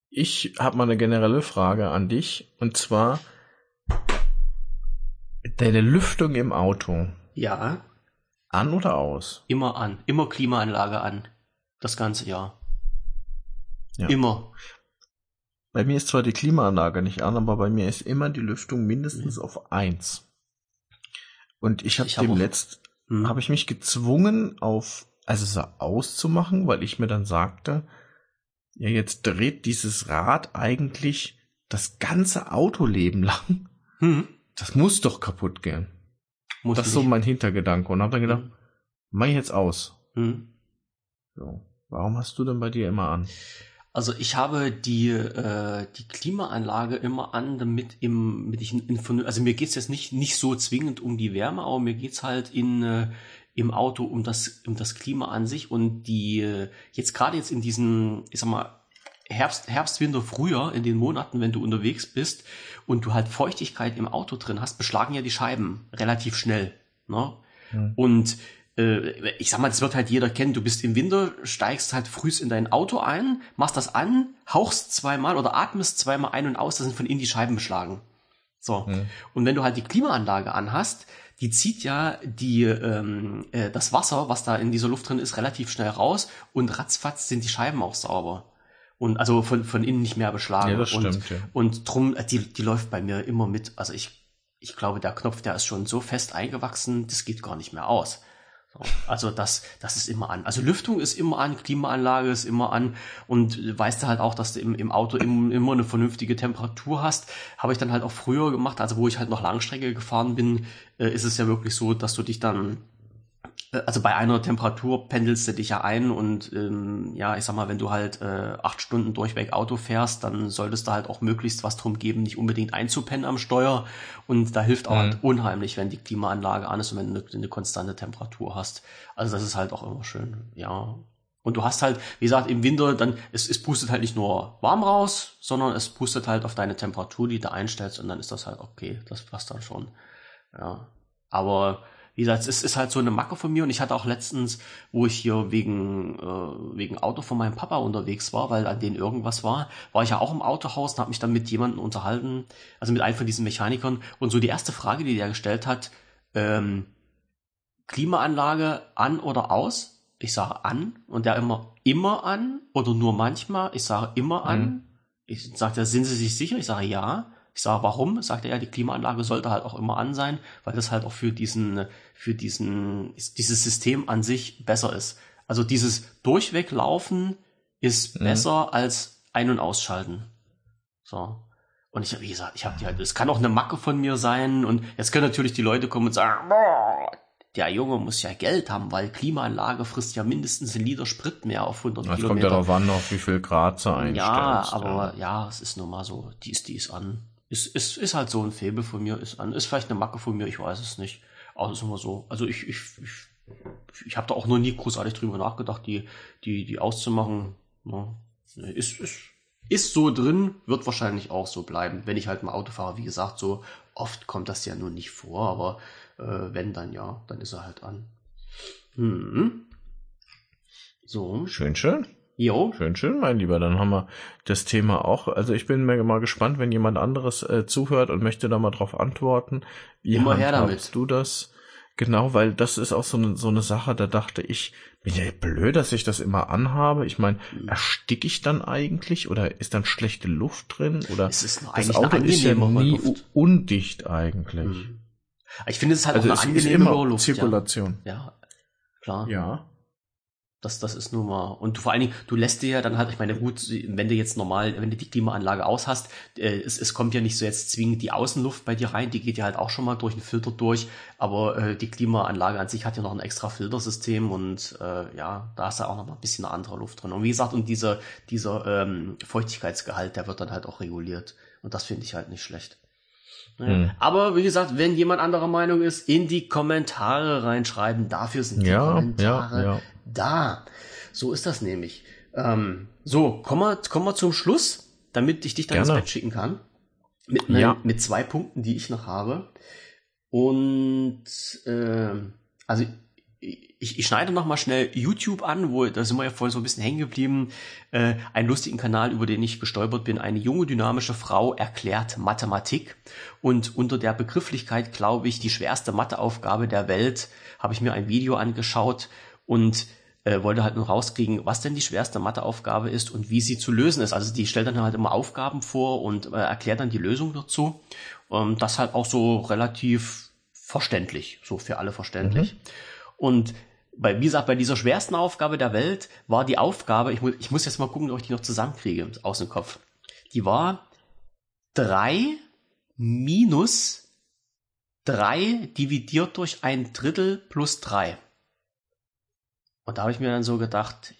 ich habe mal eine generelle Frage an dich und zwar deine Lüftung im Auto. Ja. An oder aus? Immer an. Immer Klimaanlage an. Das ganze Jahr. Ja. Immer. Bei mir ist zwar die Klimaanlage nicht an, aber bei mir ist immer die Lüftung mindestens mhm. auf eins. Und ich habe dem letzt mhm. habe ich mich gezwungen auf also so auszumachen, weil ich mir dann sagte, ja jetzt dreht dieses Rad eigentlich das ganze Autoleben lang. Mhm. Das muss doch kaputt gehen. Muss das ist so mein Hintergedanke. Und habe dann gedacht, mhm. mach ich jetzt aus. Mhm. So. Warum hast du denn bei dir immer an? Also ich habe die, äh, die Klimaanlage immer an, damit im, mit ich in, in, also mir geht's jetzt nicht, nicht so zwingend um die Wärme, aber mir geht's halt in, äh, im Auto um das, um das Klima an sich und die, äh, jetzt gerade jetzt in diesen, ich sag mal, Herbst, Herbst, Winter, Frühjahr, in den Monaten, wenn du unterwegs bist und du halt Feuchtigkeit im Auto drin hast, beschlagen ja die Scheiben relativ schnell. Ne? Mhm. Und äh, ich sag mal, das wird halt jeder kennen. Du bist im Winter, steigst halt frühst in dein Auto ein, machst das an, hauchst zweimal oder atmest zweimal ein und aus, da sind von innen die Scheiben beschlagen. So. Mhm. Und wenn du halt die Klimaanlage anhast, die zieht ja die, ähm, äh, das Wasser, was da in dieser Luft drin ist, relativ schnell raus und ratzfatz sind die Scheiben auch sauber und also von, von innen nicht mehr beschlagen. Ja, das und, stimmt, ja. und drum, äh, die, die läuft bei mir immer mit. Also ich, ich glaube, der Knopf, der ist schon so fest eingewachsen, das geht gar nicht mehr aus. So, also das, das ist immer an. Also Lüftung ist immer an, Klimaanlage ist immer an und weißt du halt auch, dass du im, im Auto im, immer eine vernünftige Temperatur hast. Habe ich dann halt auch früher gemacht, also wo ich halt noch Langstrecke gefahren bin, äh, ist es ja wirklich so, dass du dich dann also bei einer Temperatur pendelst du dich ja ein und ähm, ja, ich sag mal, wenn du halt äh, acht Stunden durchweg Auto fährst, dann solltest du halt auch möglichst was drum geben, nicht unbedingt einzupennen am Steuer. Und da hilft auch mhm. halt unheimlich, wenn die Klimaanlage an ist und wenn du eine, eine konstante Temperatur hast. Also das ist halt auch immer schön, ja. Und du hast halt, wie gesagt, im Winter dann, es, es pustet halt nicht nur warm raus, sondern es pustet halt auf deine Temperatur, die du einstellst und dann ist das halt okay. Das passt dann schon. Ja. Aber wie gesagt, es ist halt so eine Macke von mir und ich hatte auch letztens, wo ich hier wegen, äh, wegen Auto von meinem Papa unterwegs war, weil an denen irgendwas war, war ich ja auch im Autohaus und habe mich dann mit jemandem unterhalten, also mit einem von diesen Mechanikern und so die erste Frage, die der gestellt hat, ähm, Klimaanlage an oder aus? Ich sage an und der immer, immer an oder nur manchmal? Ich sage immer an. Mhm. Ich sage, sind Sie sich sicher? Ich sage ja. Ich sage, warum? Sagte er, die Klimaanlage sollte halt auch immer an sein, weil das halt auch für diesen, für diesen, dieses System an sich besser ist. Also dieses Durchweglaufen ist mhm. besser als Ein- und Ausschalten. So. Und ich, wie gesagt, ich habe die halt, es kann auch eine Macke von mir sein und jetzt können natürlich die Leute kommen und sagen, boah, der Junge muss ja Geld haben, weil Klimaanlage frisst ja mindestens ein Liter Sprit mehr auf 100 das Kilometer. kommt ja darauf an, auf wie viel Grad sie einstellst. Ja, aber ja. ja, es ist nun mal so, die ist, die ist an. Ist, ist, ist halt so ein Febel von mir, ist. Ist vielleicht eine Macke von mir, ich weiß es nicht. Aber es ist immer so. Also ich, ich, ich, ich habe da auch noch nie großartig drüber nachgedacht, die, die, die auszumachen. Ne, ist, ist, ist so drin, wird wahrscheinlich auch so bleiben. Wenn ich halt mal Auto fahre, wie gesagt, so oft kommt das ja nur nicht vor, aber äh, wenn dann ja, dann ist er halt an. Hm. So. Schön, schön. Jo. Schön, schön, mein Lieber. Dann haben wir das Thema auch. Also ich bin mir mal gespannt, wenn jemand anderes äh, zuhört und möchte da mal drauf antworten. Wie Immer her damit. du das? Genau, weil das ist auch so eine, so eine Sache, da dachte ich, bin ja blöd, dass ich das immer anhabe. Ich meine, ersticke ich dann eigentlich oder ist dann schlechte Luft drin? Oder es ist das Auto ist ja nie Luft. undicht eigentlich. Hm. Ich finde es halt also auch eine angenehme Luft. Zirkulation. Ja. ja, klar. Ja. Das, das ist nun mal. Und vor allen Dingen, du lässt dir ja dann halt, ich meine, gut, wenn du jetzt normal, wenn du die Klimaanlage aus hast, äh, es, es kommt ja nicht so jetzt zwingend die Außenluft bei dir rein, die geht ja halt auch schon mal durch einen Filter durch, aber äh, die Klimaanlage an sich hat ja noch ein extra Filtersystem und äh, ja, da ist ja auch noch mal ein bisschen eine andere Luft drin. Und wie gesagt, und dieser, dieser ähm, Feuchtigkeitsgehalt, der wird dann halt auch reguliert. Und das finde ich halt nicht schlecht. Naja. Hm. Aber wie gesagt, wenn jemand anderer Meinung ist, in die Kommentare reinschreiben. Dafür sind die ja, Kommentare ja, ja da. So ist das nämlich. Ähm, so, kommen wir, kommen wir zum Schluss, damit ich dich dann Gerne. ins Bett schicken kann. Mit, ne, ja. mit zwei Punkten, die ich noch habe. Und äh, also ich, ich schneide noch mal schnell YouTube an, wo da sind wir ja vorhin so ein bisschen hängen geblieben. Äh, einen lustigen Kanal, über den ich gestolpert bin. Eine junge dynamische Frau erklärt Mathematik und unter der Begrifflichkeit, glaube ich, die schwerste Matheaufgabe der Welt, habe ich mir ein Video angeschaut und äh, wollte halt nur rauskriegen, was denn die schwerste Matheaufgabe ist und wie sie zu lösen ist. Also die stellt dann halt immer Aufgaben vor und äh, erklärt dann die Lösung dazu. Ähm, das halt auch so relativ verständlich, so für alle verständlich. Mhm. Und bei, wie gesagt, bei dieser schwersten Aufgabe der Welt war die Aufgabe, ich, mu ich muss jetzt mal gucken, ob ich die noch zusammenkriege aus dem Kopf. Die war drei minus drei dividiert durch ein Drittel plus drei. Und da habe ich mir dann so gedacht,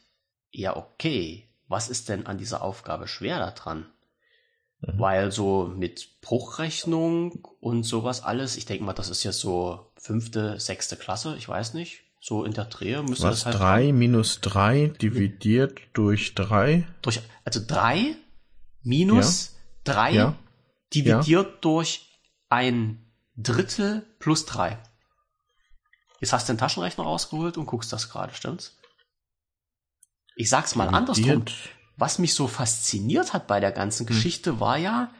ja, okay, was ist denn an dieser Aufgabe schwer daran? Mhm. Weil so mit Bruchrechnung und sowas alles, ich denke mal, das ist ja so fünfte, sechste Klasse, ich weiß nicht. So in der Drehe müsste was, das halt. drei minus drei dividiert durch drei Durch, also drei minus ja. 3 ja. dividiert ja. durch ein Drittel plus drei Jetzt hast du den Taschenrechner rausgeholt und guckst das gerade, stimmt's? Ich sag's mal andersrum. Was mich so fasziniert hat bei der ganzen hm. Geschichte war ja,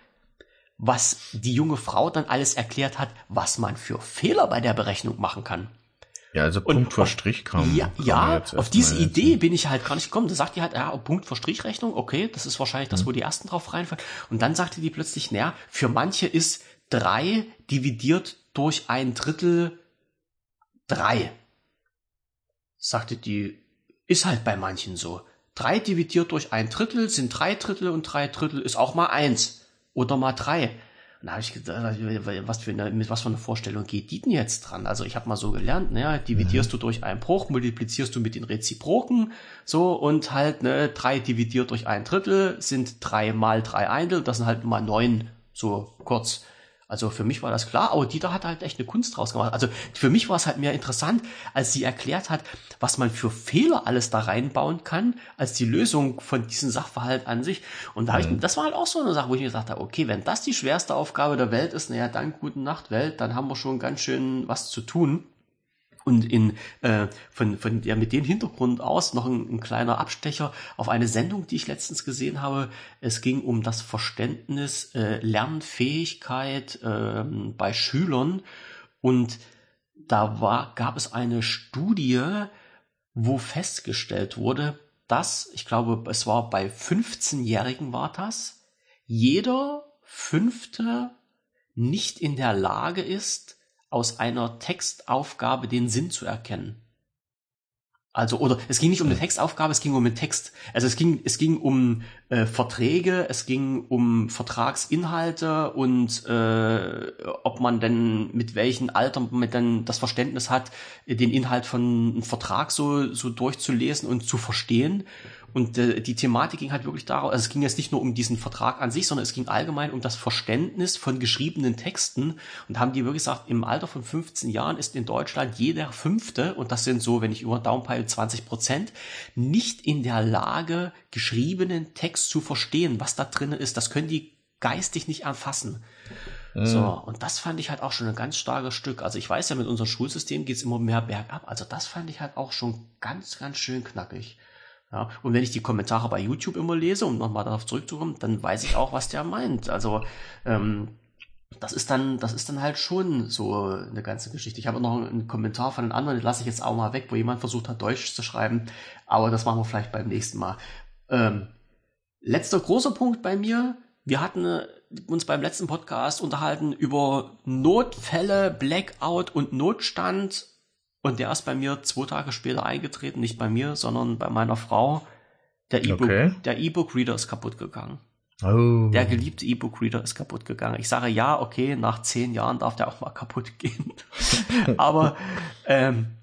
was die junge Frau dann alles erklärt hat, was man für Fehler bei der Berechnung machen kann. Ja, also Punkt und, vor Strich kam. Ja, kam ja auf diese Idee bin ich halt gar nicht gekommen. Da sagt die halt, ja, Punkt vor Strichrechnung, okay, das ist wahrscheinlich das, hm. wo die ersten drauf reinfallen. Und dann sagte die plötzlich, naja, für manche ist drei dividiert durch ein Drittel drei. Sagte die, ist halt bei manchen so. Drei dividiert durch ein Drittel sind drei Drittel und drei Drittel ist auch mal eins. Oder mal drei. Und da habe ich gedacht, was für eine, mit was für eine Vorstellung geht die denn jetzt dran? Also ich habe mal so gelernt, ne, dividierst mhm. du durch einen Bruch, multiplizierst du mit den Reziproken, so und halt, ne, drei dividiert durch ein Drittel sind drei mal drei Eintel, das sind halt mal neun, so kurz. Also für mich war das klar, aber Dieter hat halt echt eine Kunst draus gemacht. Also für mich war es halt mehr interessant, als sie erklärt hat, was man für Fehler alles da reinbauen kann, als die Lösung von diesem Sachverhalt an sich. Und da mhm. ich, das war halt auch so eine Sache, wo ich mir gesagt habe, okay, wenn das die schwerste Aufgabe der Welt ist, naja, dann guten Nacht Welt, dann haben wir schon ganz schön was zu tun. Und in, äh, von, von ja, mit dem Hintergrund aus noch ein, ein, kleiner Abstecher auf eine Sendung, die ich letztens gesehen habe. Es ging um das Verständnis, äh, Lernfähigkeit äh, bei Schülern. Und da war, gab es eine Studie, wo festgestellt wurde, dass, ich glaube, es war bei 15-Jährigen war das, jeder fünfte nicht in der Lage ist, aus einer Textaufgabe den Sinn zu erkennen. Also, oder es ging nicht um eine Textaufgabe, es ging um den Text. Also es ging, es ging um äh, Verträge, es ging um Vertragsinhalte und äh, ob man denn mit welchen Alter man dann das Verständnis hat, den Inhalt von einem Vertrag so, so durchzulesen und zu verstehen. Und äh, die Thematik ging halt wirklich darauf, also es ging jetzt nicht nur um diesen Vertrag an sich, sondern es ging allgemein um das Verständnis von geschriebenen Texten. Und haben die wirklich gesagt, im Alter von 15 Jahren ist in Deutschland jeder Fünfte, und das sind so, wenn ich über Downpile 20 Prozent, nicht in der Lage, geschriebenen Text zu verstehen, was da drinnen ist. Das können die geistig nicht erfassen. So, und das fand ich halt auch schon ein ganz starkes Stück. Also ich weiß ja, mit unserem Schulsystem geht's immer mehr bergab. Also das fand ich halt auch schon ganz, ganz schön knackig. Ja, und wenn ich die Kommentare bei YouTube immer lese, um nochmal darauf zurückzukommen, dann weiß ich auch, was der meint. Also ähm, das ist dann, das ist dann halt schon so eine ganze Geschichte. Ich habe noch einen Kommentar von einem anderen, den lasse ich jetzt auch mal weg, wo jemand versucht hat, Deutsch zu schreiben, aber das machen wir vielleicht beim nächsten Mal. Ähm, letzter großer Punkt bei mir. Wir hatten uns beim letzten Podcast unterhalten über Notfälle, Blackout und Notstand und der ist bei mir zwei Tage später eingetreten, nicht bei mir, sondern bei meiner Frau. Der E-Book, okay. der E-Book-Reader ist kaputt gegangen. Oh. Der geliebte E-Book-Reader ist kaputt gegangen. Ich sage ja, okay, nach zehn Jahren darf der auch mal kaputt gehen. *laughs* Aber ähm,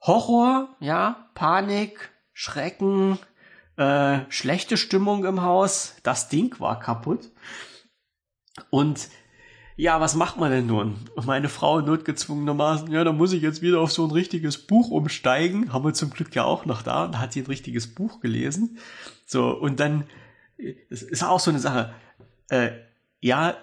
Horror, ja, Panik, Schrecken, äh, schlechte Stimmung im Haus, das Ding war kaputt. Und ja, was macht man denn nun? Meine Frau notgezwungenermaßen, ja, da muss ich jetzt wieder auf so ein richtiges Buch umsteigen. Haben wir zum Glück ja auch noch da. Da hat sie ein richtiges Buch gelesen. So, und dann, es ist auch so eine Sache. Äh, ja,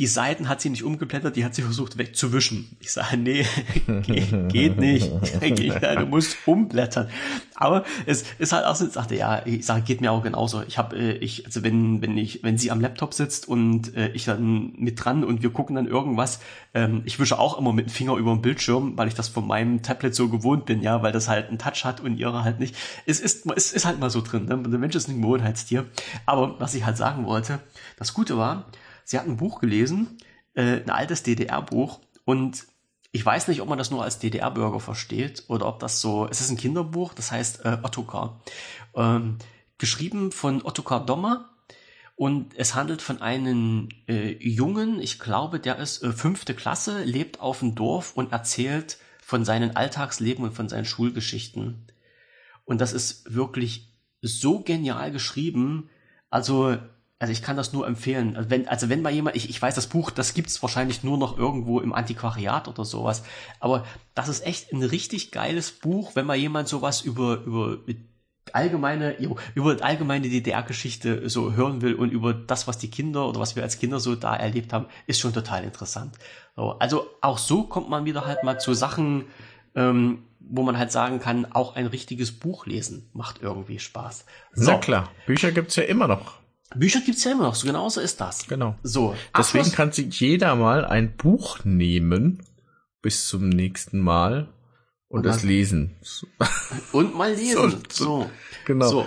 die Seiten hat sie nicht umgeblättert, die hat sie versucht wegzuwischen. Ich sage, nee, *laughs* geht, geht nicht. *laughs* du musst umblättern. Aber es ist halt auch so, ich sagte, ja, ich sage, geht mir auch genauso. Ich habe, äh, ich, also wenn, wenn ich, wenn sie am Laptop sitzt und äh, ich dann mit dran und wir gucken dann irgendwas, ähm, ich wische auch immer mit dem Finger über den Bildschirm, weil ich das von meinem Tablet so gewohnt bin, ja, weil das halt einen Touch hat und ihre halt nicht. Es ist, es ist halt mal so drin. Ne? Der Mensch ist ein Gewohnheitstier. Aber was ich halt sagen wollte, das Gute war, sie hat ein Buch gelesen, äh, ein altes DDR-Buch und ich weiß nicht, ob man das nur als DDR-Bürger versteht oder ob das so, es ist ein Kinderbuch, das heißt äh, Ottokar. Ähm, geschrieben von Ottokar Dommer und es handelt von einem äh, Jungen, ich glaube, der ist äh, fünfte Klasse, lebt auf dem Dorf und erzählt von seinen Alltagsleben und von seinen Schulgeschichten. Und das ist wirklich so genial geschrieben. Also also ich kann das nur empfehlen. Also wenn, also wenn mal jemand, ich, ich weiß, das Buch, das gibt's wahrscheinlich nur noch irgendwo im Antiquariat oder sowas, aber das ist echt ein richtig geiles Buch, wenn mal jemand sowas über, über allgemeine, über allgemeine DDR-Geschichte so hören will und über das, was die Kinder oder was wir als Kinder so da erlebt haben, ist schon total interessant. Also auch so kommt man wieder halt mal zu Sachen, ähm, wo man halt sagen kann, auch ein richtiges Buch lesen macht irgendwie Spaß. So. Na klar, Bücher gibt's ja immer noch. Bücher gibt's ja immer noch, so genauso ist das. Genau. So. Deswegen kann sich jeder mal ein Buch nehmen bis zum nächsten Mal und, und es lesen. *laughs* Und mal lesen. So, so. Genau. So.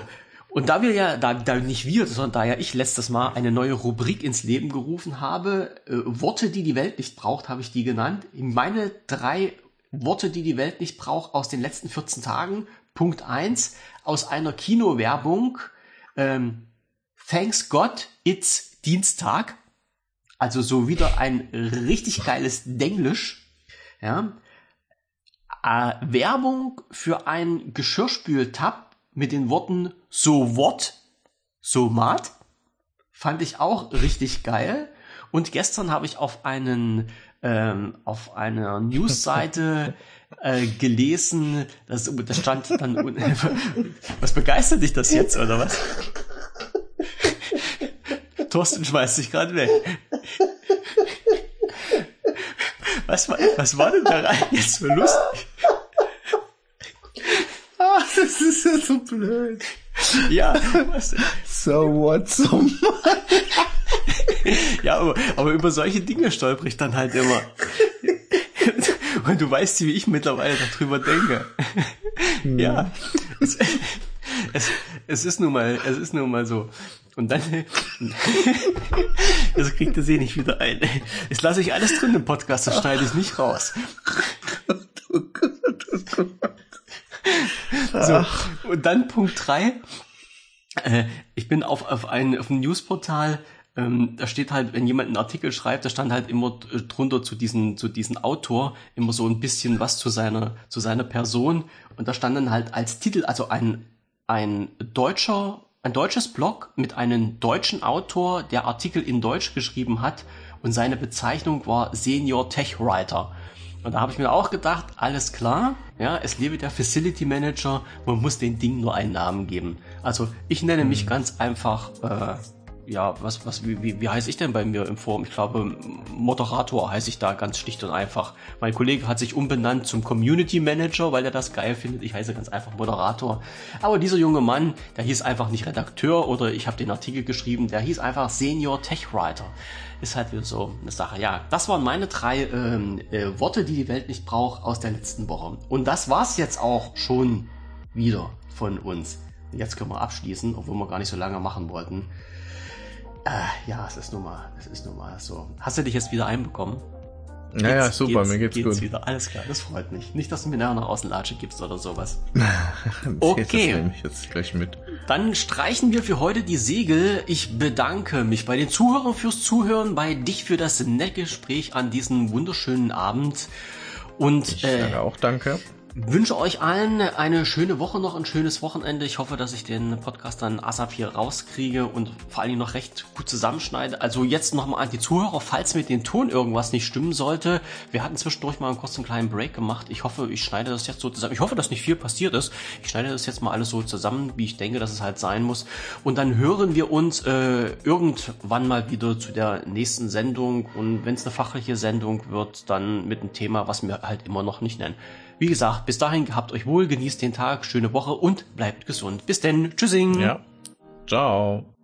Und da wir ja, da, da nicht wir, sondern da ja ich letztes Mal eine neue Rubrik ins Leben gerufen habe, äh, Worte, die die Welt nicht braucht, habe ich die genannt. Meine drei Worte, die die Welt nicht braucht aus den letzten 14 Tagen. Punkt eins aus einer Kinowerbung. Ähm, Thanks God, it's Dienstag. Also so wieder ein richtig geiles Denglisch. Ja. Äh, Werbung für ein Geschirrspültab mit den Worten so what, so mat. Fand ich auch richtig geil. Und gestern habe ich auf einen ähm, auf einer Newsseite äh, gelesen, das, das stand dann *laughs* was begeistert dich das jetzt oder was? Thorsten schmeißt sich gerade weg. Was war, was war denn da rein jetzt für lustig? Ah, das ist ja so blöd. Ja, was? So what, so Ja, aber, aber über solche Dinge stolper ich dann halt immer. Und du weißt, wie ich mittlerweile darüber denke. Hm. Ja. Es, es, ist nun mal, es ist nun mal so. Und dann, *laughs* das kriegt er sie nicht wieder ein. Jetzt lasse ich alles drin im Podcast, das schneide ich nicht raus. So, und dann Punkt drei. Äh, ich bin auf, auf, ein, auf ein Newsportal ähm, da steht halt, wenn jemand einen Artikel schreibt, da stand halt immer drunter zu diesem zu diesen Autor immer so ein bisschen was zu seiner zu seiner Person und da stand dann halt als Titel also ein ein deutscher ein deutsches Blog mit einem deutschen Autor, der Artikel in Deutsch geschrieben hat und seine Bezeichnung war Senior Tech Writer. Und da habe ich mir auch gedacht, alles klar, ja, es lebe der Facility Manager, man muss den Ding nur einen Namen geben. Also ich nenne mich mhm. ganz einfach äh, ja, was, was, wie, wie, wie heiße ich denn bei mir im Forum? Ich glaube, Moderator heiße ich da ganz schlicht und einfach. Mein Kollege hat sich umbenannt zum Community Manager, weil er das geil findet. Ich heiße ganz einfach Moderator. Aber dieser junge Mann, der hieß einfach nicht Redakteur oder ich habe den Artikel geschrieben, der hieß einfach Senior Tech Writer. Ist halt wieder so eine Sache. Ja, das waren meine drei ähm, äh, Worte, die die Welt nicht braucht aus der letzten Woche. Und das war's jetzt auch schon wieder von uns. Jetzt können wir abschließen, obwohl wir gar nicht so lange machen wollten. Äh, ja, es ist nun mal, es ist nun mal so. Hast du dich jetzt wieder einbekommen? Ja, ja, super, geht's, mir geht's, geht's gut. wieder. Alles klar, das freut mich. Nicht, dass du mir nachher noch Außenlatsche gibst oder sowas. *laughs* okay. Dann streichen wir für heute die Segel. Ich bedanke mich bei den Zuhörern fürs Zuhören, bei dich für das nette Gespräch an diesem wunderschönen Abend. Und ich äh, auch danke wünsche euch allen eine schöne Woche noch, ein schönes Wochenende. Ich hoffe, dass ich den Podcast dann ASAP hier rauskriege und vor allen Dingen noch recht gut zusammenschneide. Also jetzt nochmal an die Zuhörer, falls mit dem Ton irgendwas nicht stimmen sollte. Wir hatten zwischendurch mal einen kurzen kleinen Break gemacht. Ich hoffe, ich schneide das jetzt so zusammen. Ich hoffe, dass nicht viel passiert ist. Ich schneide das jetzt mal alles so zusammen, wie ich denke, dass es halt sein muss. Und dann hören wir uns äh, irgendwann mal wieder zu der nächsten Sendung. Und wenn es eine fachliche Sendung wird, dann mit einem Thema, was wir halt immer noch nicht nennen. Wie gesagt, bis dahin gehabt euch wohl, genießt den Tag, schöne Woche und bleibt gesund. Bis denn. Tschüssing. Ja. Ciao.